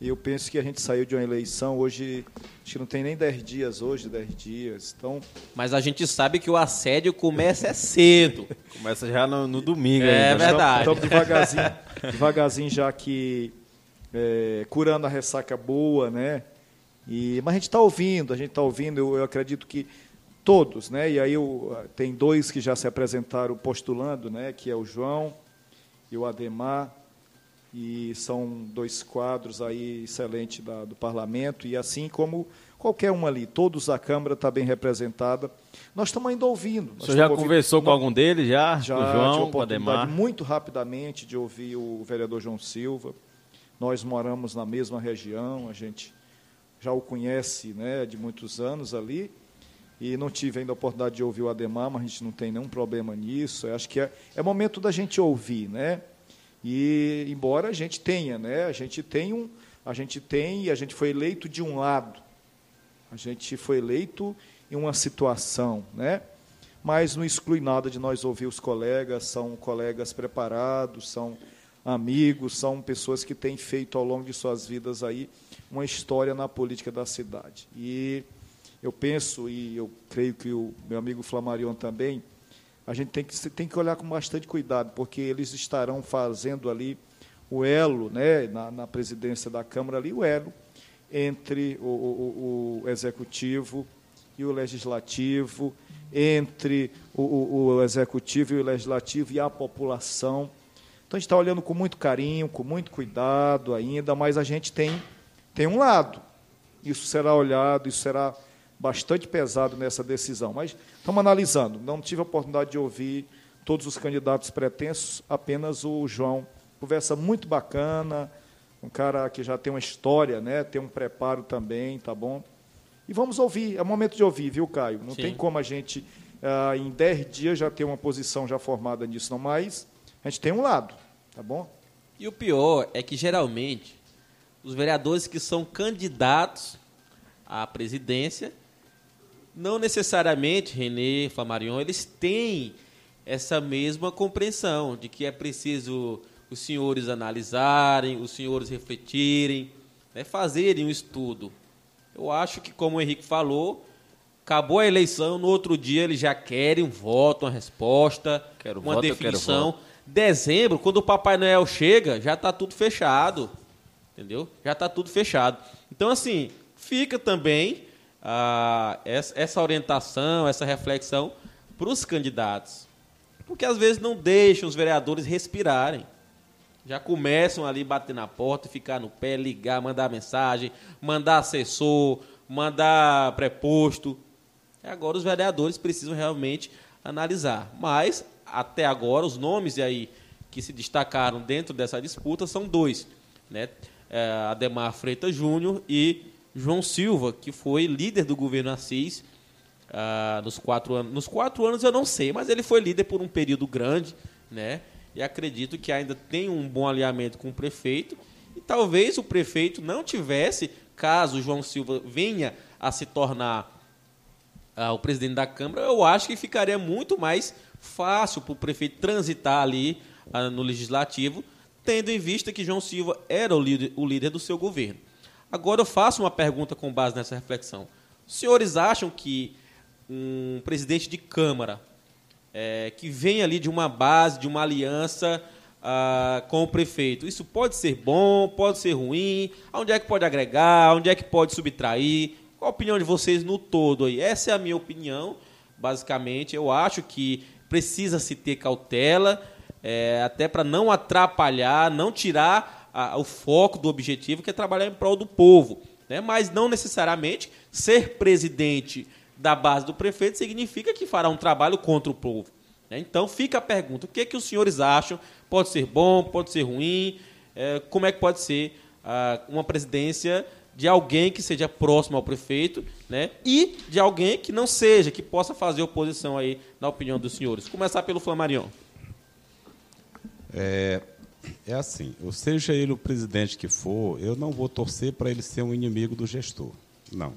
Eu penso que a gente saiu de uma eleição hoje, acho que não tem nem 10 dias hoje, 10 dias. Então, Mas a gente sabe que o assédio começa é cedo. Começa já no, no domingo. É ainda, né? verdade. Estamos devagarzinho, devagarzinho já que é, curando a ressaca boa, né? E, mas a gente está ouvindo, a gente está ouvindo, eu, eu acredito que todos, né? E aí eu, tem dois que já se apresentaram postulando, né? Que é o João e o Ademar, e são dois quadros aí excelentes da, do parlamento, e assim como qualquer um ali, todos a Câmara está bem representada. Nós estamos ainda ouvindo. O senhor já ouvindo- conversou com nós- algum deles já? já com o João, com o Ademar? muito rapidamente de ouvir o vereador João Silva. Nós moramos na mesma região, a gente já o conhece né, de muitos anos ali. E não tive ainda a oportunidade de ouvir o Ademar, mas a gente não tem nenhum problema nisso. Eu acho que é, é momento da gente ouvir, né? E embora a gente tenha, né? A gente tem um, a gente tem e a gente foi eleito de um lado. A gente foi eleito em uma situação, né? Mas não exclui nada de nós ouvir os colegas, são colegas preparados, são amigos, são pessoas que têm feito ao longo de suas vidas aí uma história na política da cidade. E eu penso, e eu creio que o meu amigo Flamarion também, a gente tem que, tem que olhar com bastante cuidado, porque eles estarão fazendo ali o elo, né, na, na presidência da Câmara ali, o elo entre o, o, o executivo e o legislativo, entre o, o, o executivo e o legislativo e a população. Então a gente está olhando com muito carinho, com muito cuidado ainda, mas a gente tem, tem um lado. Isso será olhado, isso será bastante pesado nessa decisão. Mas estamos analisando. Não tive a oportunidade de ouvir todos os candidatos pretensos, apenas o João. Conversa muito bacana, um cara que já tem uma história, né? tem um preparo também, tá bom? E vamos ouvir, é momento de ouvir, viu, Caio? Não Sim. tem como a gente, ah, em 10 dias, já ter uma posição já formada nisso, não, mas a gente tem um lado, tá bom? E o pior é que geralmente os vereadores que são candidatos à presidência, não necessariamente, Renê, Flamarion, eles têm essa mesma compreensão de que é preciso os senhores analisarem, os senhores refletirem, né, fazerem um estudo. Eu acho que, como o Henrique falou, acabou a eleição, no outro dia eles já querem um voto, uma resposta, Quero uma voto, definição. Dezembro, quando o Papai Noel chega, já está tudo fechado. Entendeu? Já está tudo fechado. Então, assim, fica também essa, orientação, essa reflexão para os candidatos. Porque às vezes não deixam os vereadores respirarem. Já começam ali bater na porta, ficar no pé, ligar, mandar mensagem, mandar assessor, mandar preposto. Agora os vereadores precisam realmente analisar. Mas, até agora, os nomes aí que se destacaram dentro dessa disputa são dois. Né? É, Ademar Freitas Júnior e João Silva, que foi líder do governo Assis ah, nos quatro anos. Nos quatro anos eu não sei, mas ele foi líder por um período grande, né? E acredito que ainda tem um bom alinhamento com o prefeito. E talvez o prefeito não tivesse, caso João Silva venha a se tornar ah, o presidente da Câmara, eu acho que ficaria muito mais fácil para o prefeito transitar ali ah, no legislativo, tendo em vista que João Silva era o líder, o líder do seu governo. Agora eu faço uma pergunta com base nessa reflexão. Os senhores acham que um presidente de Câmara é, que vem ali de uma base, de uma aliança ah, com o prefeito, isso pode ser bom, pode ser ruim? Onde é que pode agregar? Onde é que pode subtrair? Qual a opinião de vocês no todo aí? Essa é a minha opinião, basicamente. Eu acho que precisa se ter cautela, é, até para não atrapalhar, não tirar a- o foco do objetivo, que é trabalhar em prol do povo. Né? Mas não necessariamente ser presidente da base do prefeito significa que fará um trabalho contra o povo. né? Então fica a pergunta: o que, é que os senhores acham? Pode ser bom, pode ser ruim? É, como é que pode ser ah, uma presidência de alguém que seja próximo ao prefeito, né? E de alguém que não seja, que possa fazer oposição aí, na opinião dos senhores. Começar pelo Flamarion. É, é assim, ou seja ele o presidente que for, eu não vou torcer para ele ser um inimigo do gestor. Não.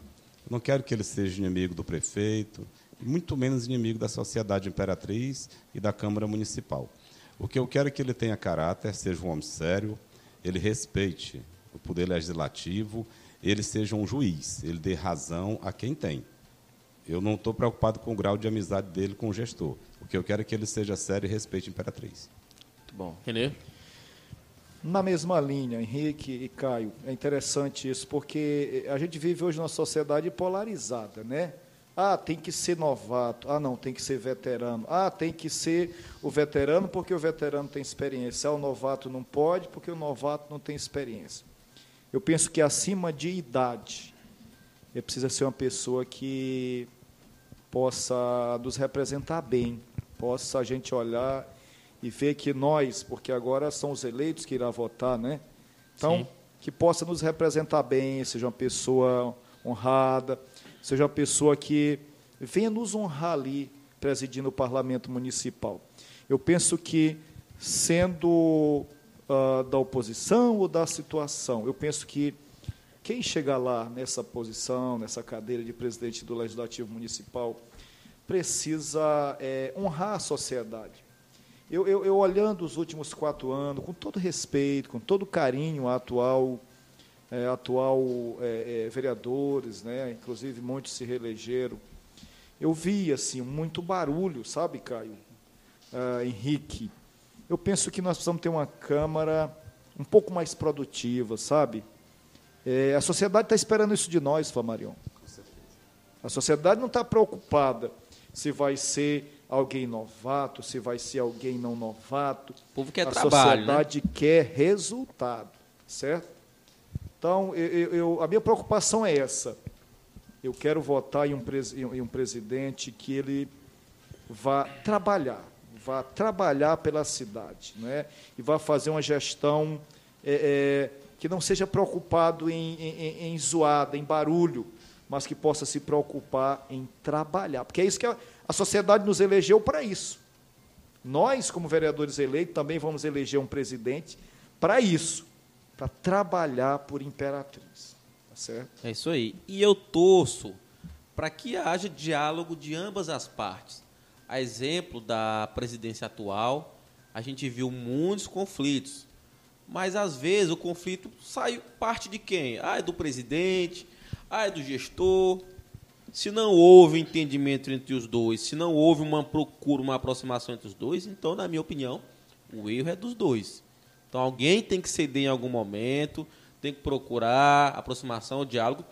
não quero que ele seja inimigo do prefeito, muito menos inimigo da sociedade imperatriz e da Câmara Municipal. O que eu quero é que ele tenha caráter, seja um homem sério, ele respeite o poder legislativo, ele seja um juiz, ele dê razão a quem tem. Eu não estou preocupado com o grau de amizade dele com o gestor. O que eu quero é que ele seja sério e respeite a Imperatriz. Muito bom. Renê? Na mesma linha, Henrique e Caio, é interessante isso, porque a gente vive hoje numa sociedade polarizada, né? Ah, tem que ser novato. Ah, não, tem que ser veterano. Ah, tem que ser o veterano porque o veterano tem experiência. Ah, o novato não pode porque o novato não tem experiência. Eu penso que acima de idade, é precisa ser uma pessoa que possa nos representar bem, possa a gente olhar e ver que nós, porque agora são os eleitos que irá votar, né? Então, Sim. que possa nos representar bem, seja uma pessoa honrada, seja uma pessoa que venha nos honrar ali, presidindo o parlamento municipal. Eu penso que, sendo uh, da oposição ou da situação, eu penso que quem chegar lá nessa posição, nessa cadeira de presidente do Legislativo Municipal, precisa é, honrar a sociedade. Eu, eu, eu, olhando os últimos quatro anos, com todo respeito, com todo carinho à atual, é, atual é, é, vereadores, né, inclusive muitos se reelegeram, eu vi assim muito barulho, sabe, Caio, uh, Henrique. Eu penso que nós precisamos ter uma Câmara um pouco mais produtiva, sabe? É, a sociedade está esperando isso de nós, Flamarion. A sociedade não está preocupada se vai ser alguém novato, se vai ser alguém não novato. O povo quer a trabalho. A né? sociedade né? quer resultado, certo? Então, eu, eu, a minha preocupação é essa. Eu quero votar em um, em um presidente que ele vá trabalhar, vá trabalhar pela cidade, né? e vá fazer uma gestão é, é, que não seja preocupado em, em, em zoada, em barulho, mas que possa se preocupar em trabalhar. Porque é isso que a, a sociedade nos elegeu para isso. Nós, como vereadores eleitos, também vamos eleger um presidente para isso, para trabalhar por imperatriz. Tá certo? É isso aí. E eu torço para que haja diálogo de ambas as partes. A exemplo da presidência atual, a gente viu muitos conflitos. Mas às vezes o conflito sai parte de quem? Ah, é do presidente, ah, é do gestor. Se não houve entendimento entre os dois, se não houve uma procura, uma aproximação entre os dois, então, na minha opinião, o erro é dos dois. Então, alguém tem que ceder em algum momento, tem que procurar aproximação, diálogo,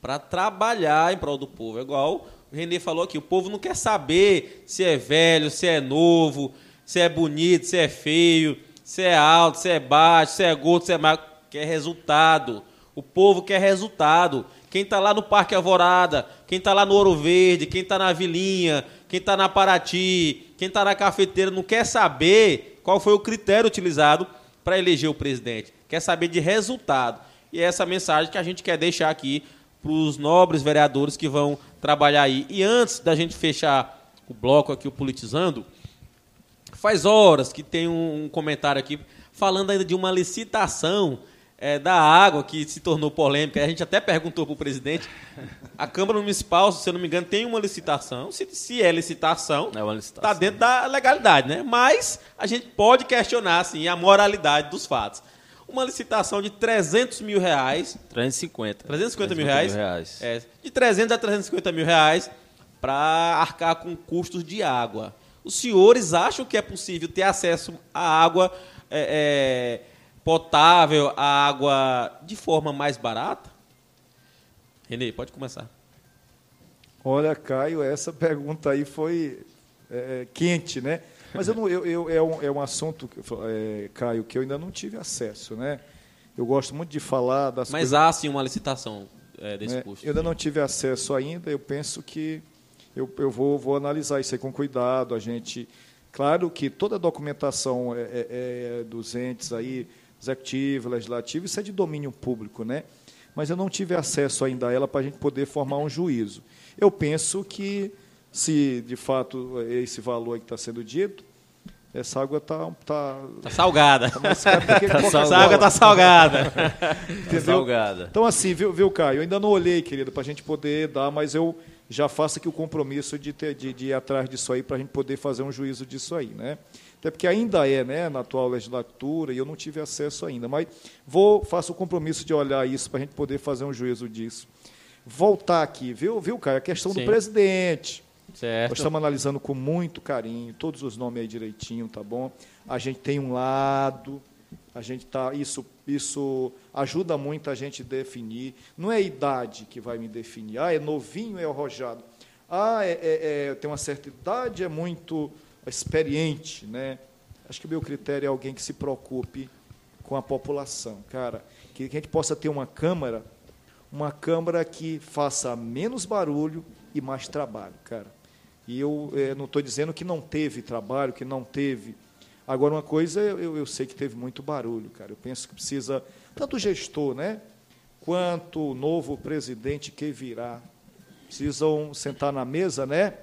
para trabalhar em prol do povo. É igual o Renê falou aqui: o povo não quer saber se é velho, se é novo, se é bonito, se é feio, se é alto, se é baixo, se é gordo, se é magro. Quer resultado. O povo quer resultado quem está lá no Parque Alvorada, quem está lá no Ouro Verde, quem está na Vilinha, quem está na Paraty, quem está na cafeteira, não quer saber qual foi o critério utilizado para eleger o presidente. Quer saber de resultado. E é essa mensagem que a gente quer deixar aqui para os nobres vereadores que vão trabalhar aí. E antes da gente fechar o bloco aqui, o Politizando, faz horas que tem um comentário aqui falando ainda de uma licitação é, da água, que se tornou polêmica. A gente até perguntou para o presidente. A Câmara Municipal, se eu não me engano, tem uma licitação. Se, se é licitação, está é dentro da legalidade, né? Mas a gente pode questionar assim, a moralidade dos fatos. Uma licitação de 300 mil reais. 350. 350 mil reais. Mil reais. É, de 300 a 350 mil reais para arcar com custos de água. Os senhores acham que é possível ter acesso à água é, é, potável, a água de forma mais barata? Renê, pode começar. Olha, Caio, essa pergunta aí foi é, quente, né? Mas eu não, eu, eu, é, um, é um assunto, é, Caio, que eu ainda não tive acesso, né? Eu gosto muito de falar das Mas coisas... há, sim, uma licitação é, desse é, custo. Eu ainda não tive acesso ainda, eu penso que eu, eu vou, vou analisar isso aí com cuidado. A gente, claro que toda a documentação é, é, é dos entes aí, executivo, legislativo, isso é de domínio público, né? Mas eu não tive acesso ainda a ela para a gente poder formar um juízo. Eu penso que, se de fato esse valor que está sendo dito, essa água tá, tá, Tá salgada. tá mais cara do que Tá Coca-Cola. Essa água tá salgada. Entendeu? Salgada. Então, assim, viu, viu Caio? Eu ainda não olhei, querido, para a gente poder dar, mas eu já faço aqui o compromisso de, ter, de, de ir atrás disso aí, para a gente poder fazer um juízo disso aí, né? Até porque ainda é, né, na atual legislatura, e eu não tive acesso ainda, mas vou, faço o compromisso de olhar isso para a gente poder fazer um juízo disso. Voltar aqui, viu, viu Caio? A questão Sim. do presidente. Nós Certo. estamos analisando com muito carinho, todos os nomes aí direitinho, tá bom? A gente tem um lado, a gente tá isso isso ajuda muito a gente definir. Não é a idade que vai me definir. Ah, é novinho, é arrojado. Ah, é, é- é- tem uma certa idade, é muito experiente, né? Acho que o meu critério é alguém que se preocupe com a população, cara. Que, a gente possa ter uma câmara, uma câmara que faça menos barulho e mais trabalho, cara. E eu eh, não estou dizendo que não teve trabalho, que não teve. Agora, uma coisa, eu, eu sei que teve muito barulho, cara. Eu penso que precisa, tanto o gestor, né? Quanto o novo presidente que virá, precisam sentar na mesa, né?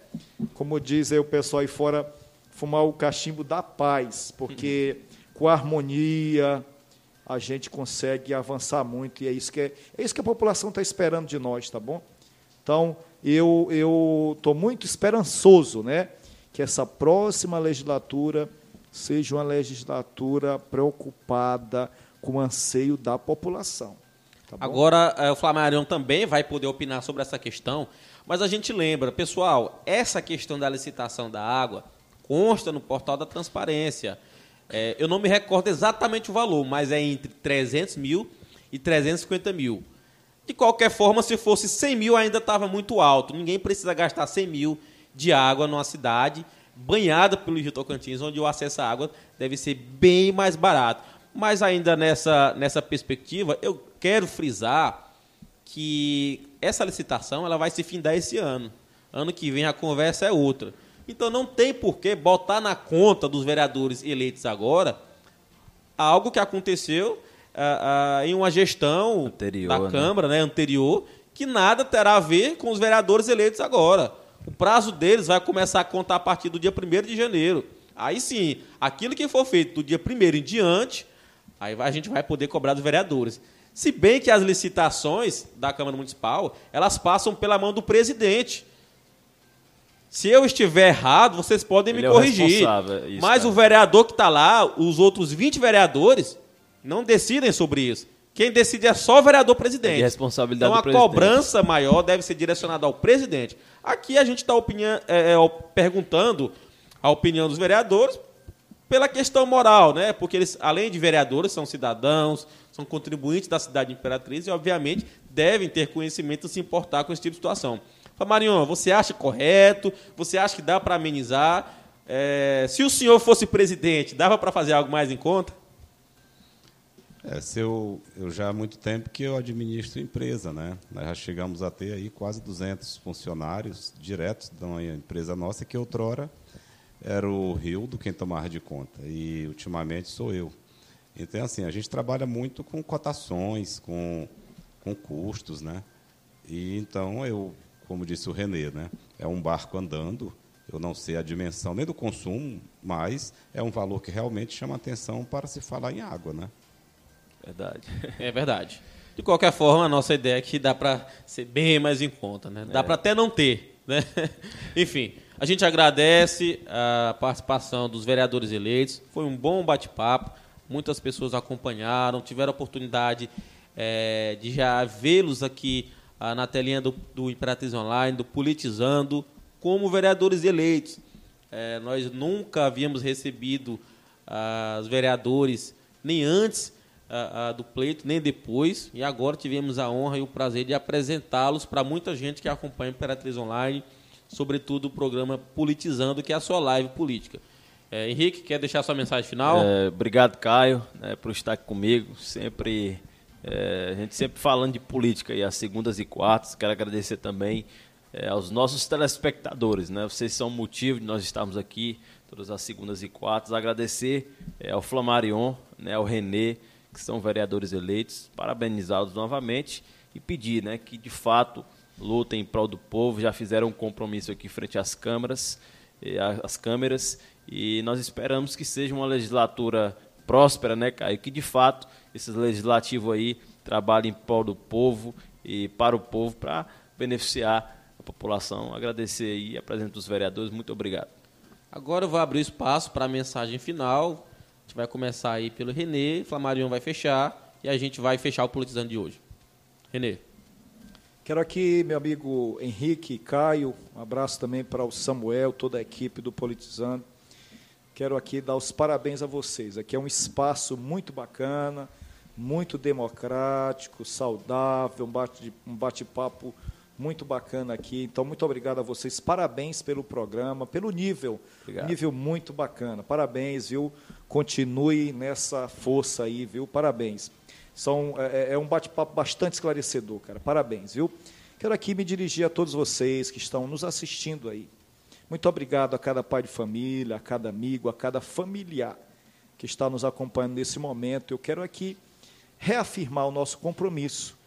Como diz aí o pessoal aí fora, fumar o cachimbo da paz, porque com a harmonia a gente consegue avançar muito e é isso que é, é isso que a população está esperando de nós, tá bom? Então eu eu estou muito esperançoso, né? Que essa próxima legislatura seja uma legislatura preocupada com o anseio da população. tá? Agora, eh, o Flamarion também vai poder opinar sobre essa questão, mas a gente lembra, pessoal, essa questão da licitação da água consta no portal da transparência. Eh, eu não me recordo exatamente o valor, mas é entre 300 mil e 350 mil. De qualquer forma, se fosse 100 mil, ainda estava muito alto. Ninguém precisa gastar 100 mil de água numa cidade banhada pelo Rio Tocantins, onde o acesso à água deve ser bem mais barato. Mas ainda nessa, nessa perspectiva, eu quero frisar que essa licitação ela vai se findar esse ano. Ano que vem a conversa é outra. Então não tem por que botar na conta dos vereadores eleitos agora algo que aconteceu ah, ah, em uma gestão Anterior, da né? Câmara né, anterior, que nada terá a ver com os vereadores eleitos agora. O prazo deles vai começar a contar a partir do dia 1 de janeiro. Aí sim, aquilo que for feito do dia 1 em diante, aí a gente vai poder cobrar dos vereadores. Se bem que as licitações da Câmara Municipal, elas passam pela mão do presidente. Se eu estiver errado, vocês podem Ele me é o corrigir. é isso, Mas cara. o vereador que está lá, os outros 20 vereadores, não decidem sobre isso. Quem decide é só o vereador presidente. É de responsabilidade então a presidente. cobrança maior deve ser direcionada ao presidente. Aqui a gente está perguntando a opinião dos vereadores pela questão moral, né? Porque eles, além de vereadores, são cidadãos, são contribuintes da cidade de Imperatriz e, obviamente, devem ter conhecimento e se importar com esse tipo de situação. Marion, você acha correto? Você acha que dá para amenizar? É, se o senhor fosse presidente, dava para fazer algo mais em conta? É, eu, eu já há muito tempo que eu administro empresa, né? Nós já chegamos a ter aí quase 200 funcionários diretos uma empresa nossa que outrora era o Rio do quem tomava de conta e ultimamente sou eu. Então assim a gente trabalha muito com cotações, com com custos, né? E então eu, como disse o Renê, né? É um barco andando. Eu não sei a dimensão nem do consumo, mas é um valor que realmente chama atenção para se falar em água, né? Verdade. É verdade. De qualquer forma, a nossa ideia é que dá para ser bem mais em conta, né? Dá para até não ter, né? Enfim, a gente agradece a participação dos vereadores eleitos. Foi um bom bate-papo. Muitas pessoas acompanharam, tiveram a oportunidade eh, de já vê-los aqui ah, na telinha do, do Imperatriz Online, do Politizando, como vereadores eleitos. Eh, nós nunca havíamos recebido ah, os vereadores nem antes ah, ah, do pleito, nem depois. E agora tivemos a honra e o prazer de apresentá-los para muita gente que acompanha o Imperatriz Online, sobretudo o programa Politizando, que é a sua live política. Eh, Henrique, quer deixar sua mensagem final? É, obrigado, Caio, né, por estar comigo. Sempre, é, a gente sempre falando de política e às segundas e quartas. Quero agradecer também é, aos nossos telespectadores. Né? Vocês são motivo de nós estarmos aqui todas as segundas e quartas. Agradecer é, ao Flamarion, né, ao Renê, que são vereadores eleitos, parabenizá-los novamente e pedir né, que, de fato, lutem em prol do povo. Já fizeram um compromisso aqui frente às câmaras, eh, às câmeras E nós esperamos que seja uma legislatura próspera, né, Caio? Que de fato esse legislativo aí trabalhe em prol do povo e para o povo para beneficiar a população. Agradecer aí a presença dos vereadores. Muito obrigado. Agora eu vou abrir espaço para a mensagem final. A gente vai começar aí pelo Renê, Flamarion vai fechar e a gente vai fechar o Politizando de hoje. Renê. Quero aqui, meu amigo Henrique, Caio, um abraço também para o Samuel, toda a equipe do Politizando. Quero aqui dar os parabéns a vocês. Aqui é um espaço muito bacana, muito democrático, saudável, um bate-papo muito bacana aqui. Então, muito obrigado a vocês. Parabéns pelo programa, pelo nível. Obrigado. Nível muito bacana. Parabéns, viu? Continue nessa força aí, viu? Parabéns. São, é, é, é um bate-papo bastante esclarecedor, cara. Parabéns, viu? Quero aqui me dirigir a todos vocês que estão nos assistindo aí. Muito obrigado a cada pai de família, a cada amigo, a cada familiar que está nos acompanhando nesse momento. Eu quero aqui reafirmar o nosso compromisso.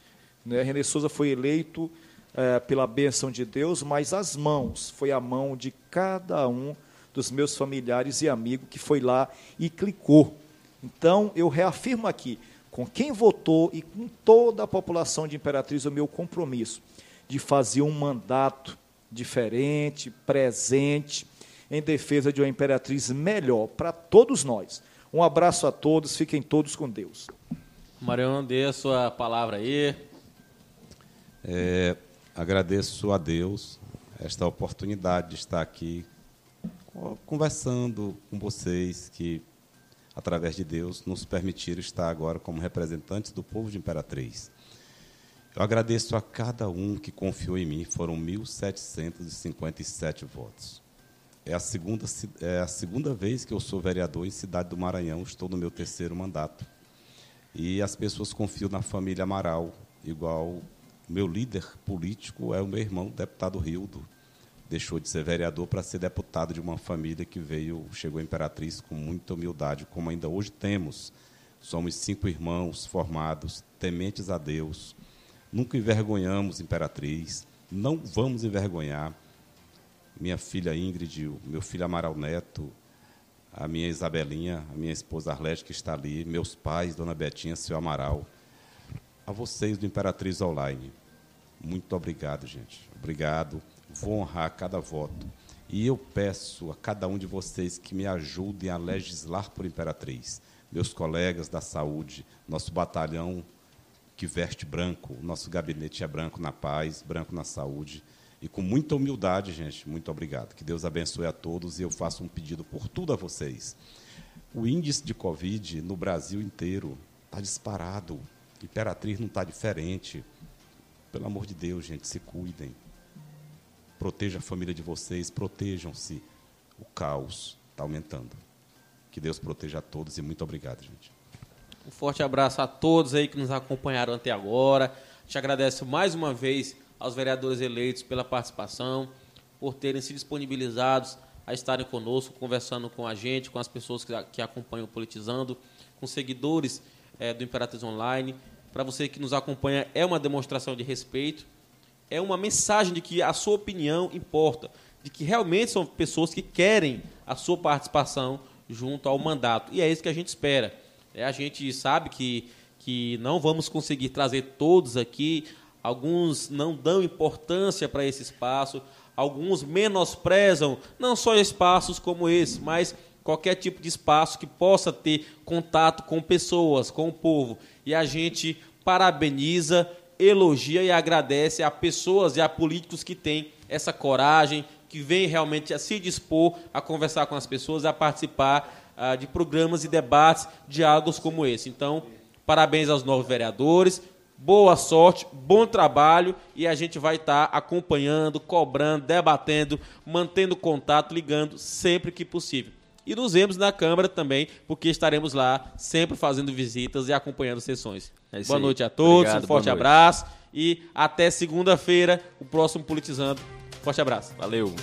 Né? René Souza foi eleito é, pela bênção de Deus, mas as mãos, foi a mão de cada um dos meus familiares e amigos que foi lá e clicou. Então, eu reafirmo aqui, com quem votou e com toda a população de Imperatriz, o meu compromisso de fazer um mandato diferente, presente, em defesa de uma Imperatriz melhor para todos nós. Um abraço a todos, fiquem todos com Deus. Marião, dê a sua palavra aí. É, agradeço a Deus esta oportunidade de estar aqui conversando com vocês que através de Deus, nos permitiram estar agora como representantes do povo de Imperatriz. Eu agradeço a cada um que confiou em mim, foram 1.757 votos. É a, segunda, é a segunda vez que eu sou vereador em Cidade do Maranhão, estou no meu terceiro mandato. E as pessoas confiam na família Amaral, igual meu líder político é o meu irmão, deputado Rildo, deixou de ser vereador para ser deputado de uma família que veio, chegou a Imperatriz com muita humildade, como ainda hoje temos. Somos cinco irmãos formados, tementes a Deus. Nunca envergonhamos Imperatriz, não vamos envergonhar. Minha filha Ingrid, meu filho Amaral Neto, a minha Isabelinha, a minha esposa Arlete, que está ali, meus pais, Dona Betinha, seu Amaral. A vocês do Imperatriz Online. Muito obrigado, gente. Obrigado vou honrar cada voto. E eu peço a cada um de vocês que me ajudem a legislar por Imperatriz. Meus colegas da saúde, nosso batalhão que veste branco, nosso gabinete é branco na paz, branco na saúde. E com muita humildade, gente, muito obrigado. Que Deus abençoe a todos e eu faço um pedido por tudo a vocês. O índice de Covid no Brasil inteiro está disparado. Imperatriz não está diferente. Pelo amor de Deus, gente, se cuidem. Proteja a família de vocês, protejam-se. O caos está aumentando. Que Deus proteja a todos e muito obrigado, gente. Um forte abraço a todos aí que nos acompanharam até agora. Te agradeço mais uma vez aos vereadores eleitos pela participação, por terem se disponibilizados a estarem conosco, conversando com a gente, com as pessoas que, que acompanham Politizando, com seguidores é, do Imperatriz Online. Para você que nos acompanha, é uma demonstração de respeito é uma mensagem de que a sua opinião importa, de que realmente são pessoas que querem a sua participação junto ao mandato. E é isso que a gente espera. É, a gente sabe que, que não vamos conseguir trazer todos aqui, alguns não dão importância para esse espaço, alguns menosprezam não só espaços como esse, mas qualquer tipo de espaço que possa ter contato com pessoas, com o povo. E a gente parabeniza elogia e agradece a pessoas e a políticos que têm essa coragem, que vêm realmente a se dispor a conversar com as pessoas, a participar uh, de programas e debates, diálogos como esse. Então, parabéns aos novos vereadores, boa sorte, bom trabalho e a gente vai estar tá acompanhando, cobrando, debatendo, mantendo contato, ligando sempre que possível. E nos vemos na Câmara também, porque estaremos lá sempre fazendo visitas e acompanhando sessões. É boa aí. noite a todos, Obrigado, um forte abraço e até segunda-feira, o próximo Politizando. Forte abraço. Valeu.